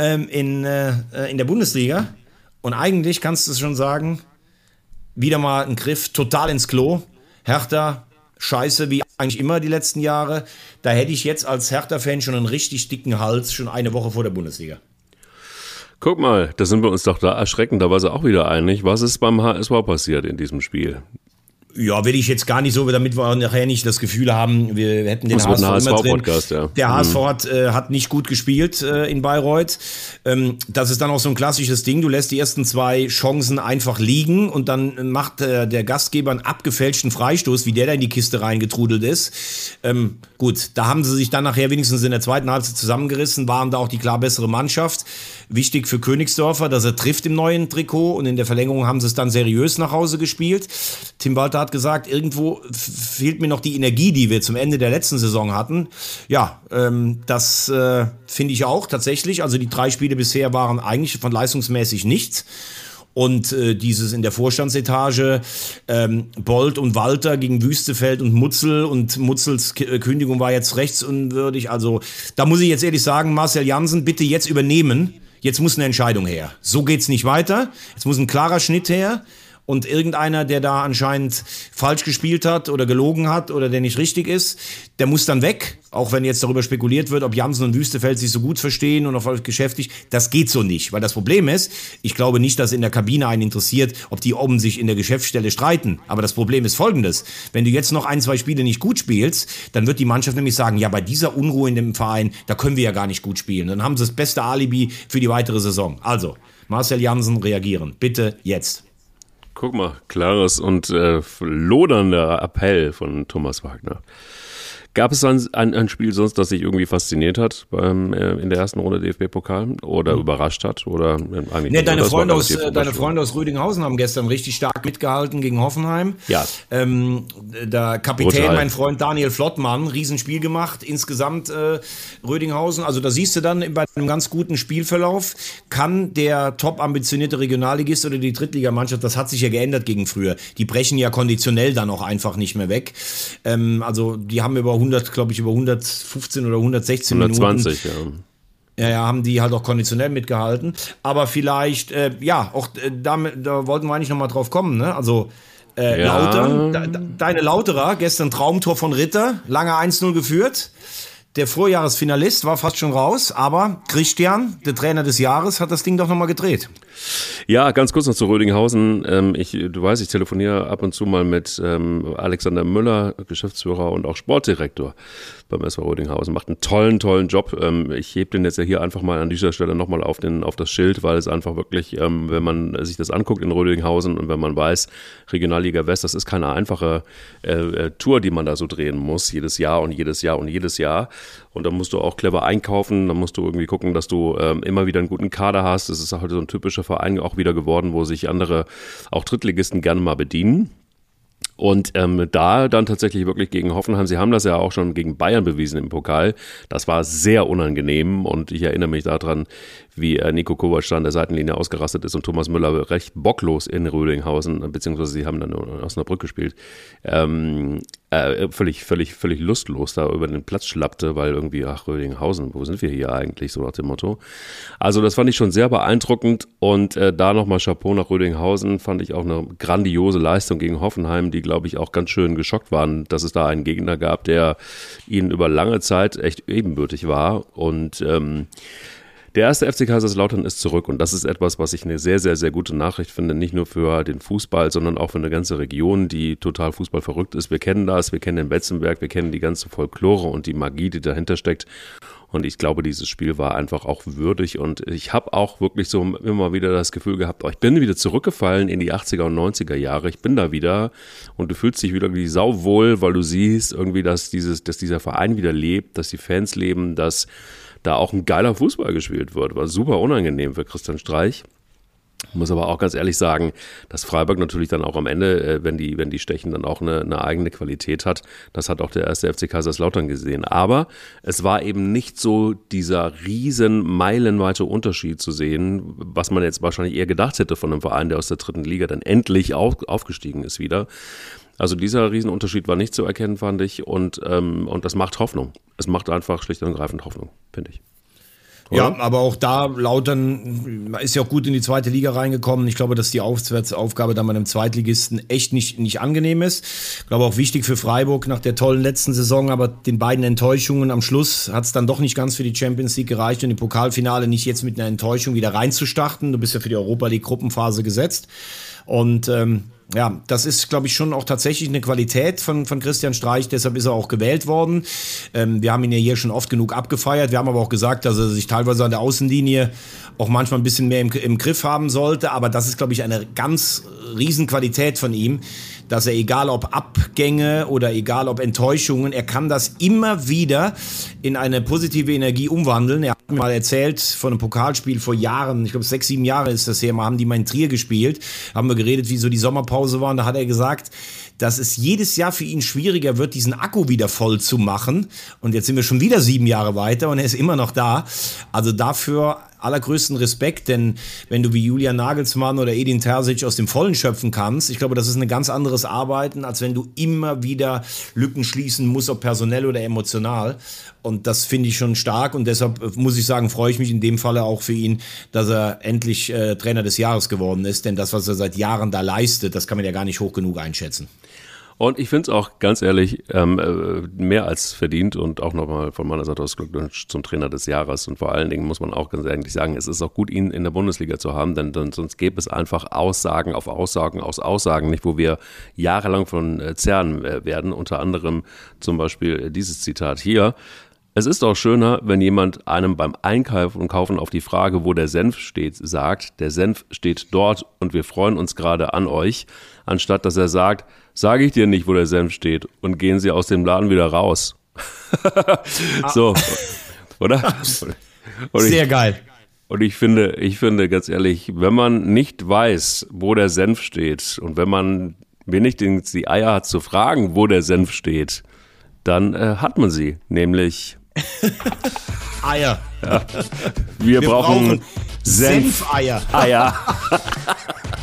ähm, in, äh, in der Bundesliga. Und eigentlich kannst du es schon sagen, wieder mal ein Griff total ins Klo. Hertha, scheiße, wie eigentlich immer die letzten Jahre. Da hätte ich jetzt als Hertha-Fan schon einen richtig dicken Hals, schon eine Woche vor der Bundesliga. Guck mal, da sind wir uns doch da erschreckenderweise auch wieder einig. Was ist beim HSV passiert in diesem Spiel? Ja, will ich jetzt gar nicht so, damit wir nachher nicht das Gefühl haben, wir hätten den Das ein HSV immer drin. HSV-Podcast, ja. Der HSV hat, äh, hat nicht gut gespielt äh, in Bayreuth. Ähm, das ist dann auch so ein klassisches Ding. Du lässt die ersten zwei Chancen einfach liegen und dann macht äh, der Gastgeber einen abgefälschten Freistoß, wie der da in die Kiste reingetrudelt ist. Ähm, gut, da haben sie sich dann nachher wenigstens in der zweiten Halbzeit zusammengerissen, waren da auch die klar bessere Mannschaft. Wichtig für Königsdorfer, dass er trifft im neuen Trikot und in der Verlängerung haben sie es dann seriös nach Hause gespielt. Tim Walter hat gesagt, irgendwo fehlt mir noch die Energie, die wir zum Ende der letzten Saison hatten. Ja, ähm, das äh, finde ich auch tatsächlich. Also die drei Spiele bisher waren eigentlich von leistungsmäßig nichts. Und äh, dieses in der Vorstandsetage ähm, Bold und Walter gegen Wüstefeld und Mutzel und Mutzels K äh, Kündigung war jetzt rechtsunwürdig. Also da muss ich jetzt ehrlich sagen, Marcel Jansen, bitte jetzt übernehmen. Jetzt muss eine Entscheidung her. So geht's nicht weiter. Jetzt muss ein klarer Schnitt her. Und irgendeiner, der da anscheinend falsch gespielt hat oder gelogen hat oder der nicht richtig ist, der muss dann weg. Auch wenn jetzt darüber spekuliert wird, ob Jansen und Wüstefeld sich so gut verstehen und auf geschäftig. Das geht so nicht. Weil das Problem ist, ich glaube nicht, dass in der Kabine einen interessiert, ob die oben sich in der Geschäftsstelle streiten. Aber das Problem ist folgendes. Wenn du jetzt noch ein, zwei Spiele nicht gut spielst, dann wird die Mannschaft nämlich sagen, ja, bei dieser Unruhe in dem Verein, da können wir ja gar nicht gut spielen. Dann haben sie das beste Alibi für die weitere Saison. Also, Marcel Jansen reagieren. Bitte jetzt. Guck mal, klares und äh, lodernder Appell von Thomas Wagner. Gab es ein, ein, ein Spiel sonst, das dich irgendwie fasziniert hat beim, äh, in der ersten Runde DFB-Pokal oder überrascht hat? Oder äh, Nee, deine Freunde, aus, äh, deine. Freunde aus Rüdinghausen haben gestern richtig stark mitgehalten gegen Hoffenheim. Ja. Ähm, der Kapitän, Brutal. mein Freund Daniel Flottmann, Riesenspiel gemacht. Insgesamt äh, Rödinghausen. Also da siehst du dann bei einem ganz guten Spielverlauf, kann der top ambitionierte Regionalligist oder die Drittligamannschaft, das hat sich ja geändert gegen früher. Die brechen ja konditionell dann auch einfach nicht mehr weg. Ähm, also die haben über 100, glaube ich, über 115 oder 116 Minuten 120, ja. ja, ja, haben die halt auch konditionell mitgehalten. Aber vielleicht, äh, ja, auch äh, damit, da wollten wir eigentlich nochmal drauf kommen, ne? Also, äh, Ja. Lautern, de, de, deine Lauterer, gestern Traumtor von Ritter, lange 1-0 geführt. Der Vorjahresfinalist war fast schon raus, aber Christian, der Trainer des Jahres, hat das Ding doch nochmal gedreht. Ja, ganz kurz noch zu Rödinghausen. Ähm, ich, du weißt, ich telefoniere ab und zu mal mit ähm, Alexander Müller, Geschäftsführer und auch Sportdirektor beim SV Rödinghausen. Macht einen tollen, tollen Job. Ähm, ich hebe den jetzt ja hier einfach mal an dieser Stelle nochmal auf, den, auf das Schild, weil es einfach wirklich, wenn man sich das anguckt in Rödinghausen und wenn man weiß, Regionalliga West, das ist keine einfache äh, äh, Tour, die man da so drehen muss, jedes Jahr und jedes Jahr und jedes Jahr. Und da musst du auch clever einkaufen, da musst du irgendwie gucken, dass du ähm, immer wieder einen guten Kader hast. Das ist halt so ein typischer Verein auch wieder geworden, wo sich andere, auch Drittligisten gerne mal bedienen. Und ähm, da dann tatsächlich wirklich gegen Hoffenheim, sie haben das ja auch schon gegen Bayern bewiesen im Pokal, das war sehr unangenehm und ich erinnere mich daran, wie äh, Nico Kovac an der Seitenlinie ausgerastet ist und Thomas Müller recht bocklos in Rödinghausen, beziehungsweise sie haben dann aus einer Brücke gespielt, ähm, äh, völlig, völlig, völlig lustlos da über den Platz schlappte, weil irgendwie, ach, Rödinghausen, wo sind wir hier eigentlich, so nach dem Motto. Also das fand ich schon sehr beeindruckend und äh, da nochmal Chapeau nach Rödinghausen, fand ich auch eine grandiose Leistung gegen Hoffenheim, die, glaube ich, auch ganz schön geschockt waren, dass es da einen Gegner gab, der ihnen über lange Zeit echt ebenbürtig war und ähm, der erste FC Kaiserslautern ist zurück und das ist etwas, was ich eine sehr, sehr, sehr gute Nachricht finde, nicht nur für den Fußball, sondern auch für eine ganze Region, die total Fußball verrückt ist. Wir kennen das, wir kennen den Betzenberg, wir kennen die ganze Folklore und die Magie, die dahinter steckt. Und ich glaube, dieses Spiel war einfach auch würdig und ich habe auch wirklich so immer wieder das Gefühl gehabt, oh, ich bin wieder zurückgefallen in die 80er und 90er Jahre. Ich bin da wieder und du fühlst dich wieder wie sauwohl, weil du siehst irgendwie, dass dieses, dass dieser Verein wieder lebt, dass die Fans leben, dass da auch ein geiler Fußball gespielt wird. War super unangenehm für Christian Streich. Muss aber auch ganz ehrlich sagen, dass Freiburg natürlich dann auch am Ende, äh, wenn die, wenn die Stechen dann auch eine, eine eigene Qualität hat, das hat auch der erste FC Kaiserslautern gesehen. Aber es war eben nicht so dieser riesen meilenweite Unterschied zu sehen, was man jetzt wahrscheinlich eher gedacht hätte von einem Verein, der aus der dritten Liga dann endlich auf, aufgestiegen ist wieder. Also dieser Riesenunterschied war nicht zu erkennen, fand ich. Und, ähm, und das macht Hoffnung. Es macht einfach schlicht und ergreifend Hoffnung, finde ich. Ja, aber auch da, Lautern ist ja auch gut in die zweite Liga reingekommen. Ich glaube, dass die Aufwärtsaufgabe dann bei einem Zweitligisten echt nicht, nicht angenehm ist. Ich glaube auch wichtig für Freiburg nach der tollen letzten Saison, aber den beiden Enttäuschungen am Schluss hat es dann doch nicht ganz für die Champions League gereicht und im Pokalfinale nicht jetzt mit einer Enttäuschung wieder reinzustarten. Du bist ja für die Europa League Gruppenphase gesetzt. Und ähm, ja, das ist, glaube ich, schon auch tatsächlich eine Qualität von, von Christian Streich. Deshalb ist er auch gewählt worden. Ähm, wir haben ihn ja hier schon oft genug abgefeiert. Wir haben aber auch gesagt, dass er sich teilweise an der Außenlinie auch manchmal ein bisschen mehr im, im Griff haben sollte. Aber das ist, glaube ich, eine ganz Riesenqualität von ihm, dass er egal ob Abgänge oder egal ob Enttäuschungen, er kann das immer wieder in eine positive Energie umwandeln. Er hat mir mal erzählt von einem Pokalspiel vor Jahren, ich glaube sechs, sieben Jahre ist das her, mal haben die mal in Trier gespielt, haben wir geredet, wie so die Sommerpause war und da hat er gesagt, dass es jedes Jahr für ihn schwieriger wird, diesen Akku wieder voll zu machen. Und jetzt sind wir schon wieder sieben Jahre weiter und er ist immer noch da. Also dafür allergrößten Respekt, denn wenn du wie Julian Nagelsmann oder Edin Terzic aus dem Vollen schöpfen kannst, ich glaube, das ist ein ganz anderes Arbeiten, als wenn du immer wieder Lücken schließen musst, ob personell oder emotional. Und das finde ich schon stark und deshalb muss ich sagen, freue ich mich in dem Falle auch für ihn, dass er endlich äh, Trainer des Jahres geworden ist, denn das, was er seit Jahren da leistet, das kann man ja gar nicht hoch genug einschätzen. Und ich finde es auch ganz ehrlich ähm, äh, mehr als verdient und auch nochmal von meiner Seite aus Glückwunsch zum Trainer des Jahres. Und vor allen Dingen muss man auch ganz ehrlich sagen, es ist auch gut, ihn in der Bundesliga zu haben, denn, denn sonst gäbe es einfach Aussagen auf Aussagen aus Aussagen, nicht wo wir jahrelang von äh, äh, werden. Unter anderem zum Beispiel dieses Zitat hier. Es ist auch schöner, wenn jemand einem beim Einkaufen und Kaufen auf die Frage, wo der Senf steht, sagt, der Senf steht dort und wir freuen uns gerade an euch, anstatt dass er sagt, sage ich dir nicht, wo der Senf steht und gehen Sie aus dem Laden wieder raus. so, oder? Und Sehr ich, geil. Und ich finde, ich finde ganz ehrlich, wenn man nicht weiß, wo der Senf steht und wenn man wenigstens die Eier hat zu fragen, wo der Senf steht, dann äh, hat man sie, nämlich Eier. Ja. Wir, Wir, brauchen, brauchen Senf. Senfeier. Eier.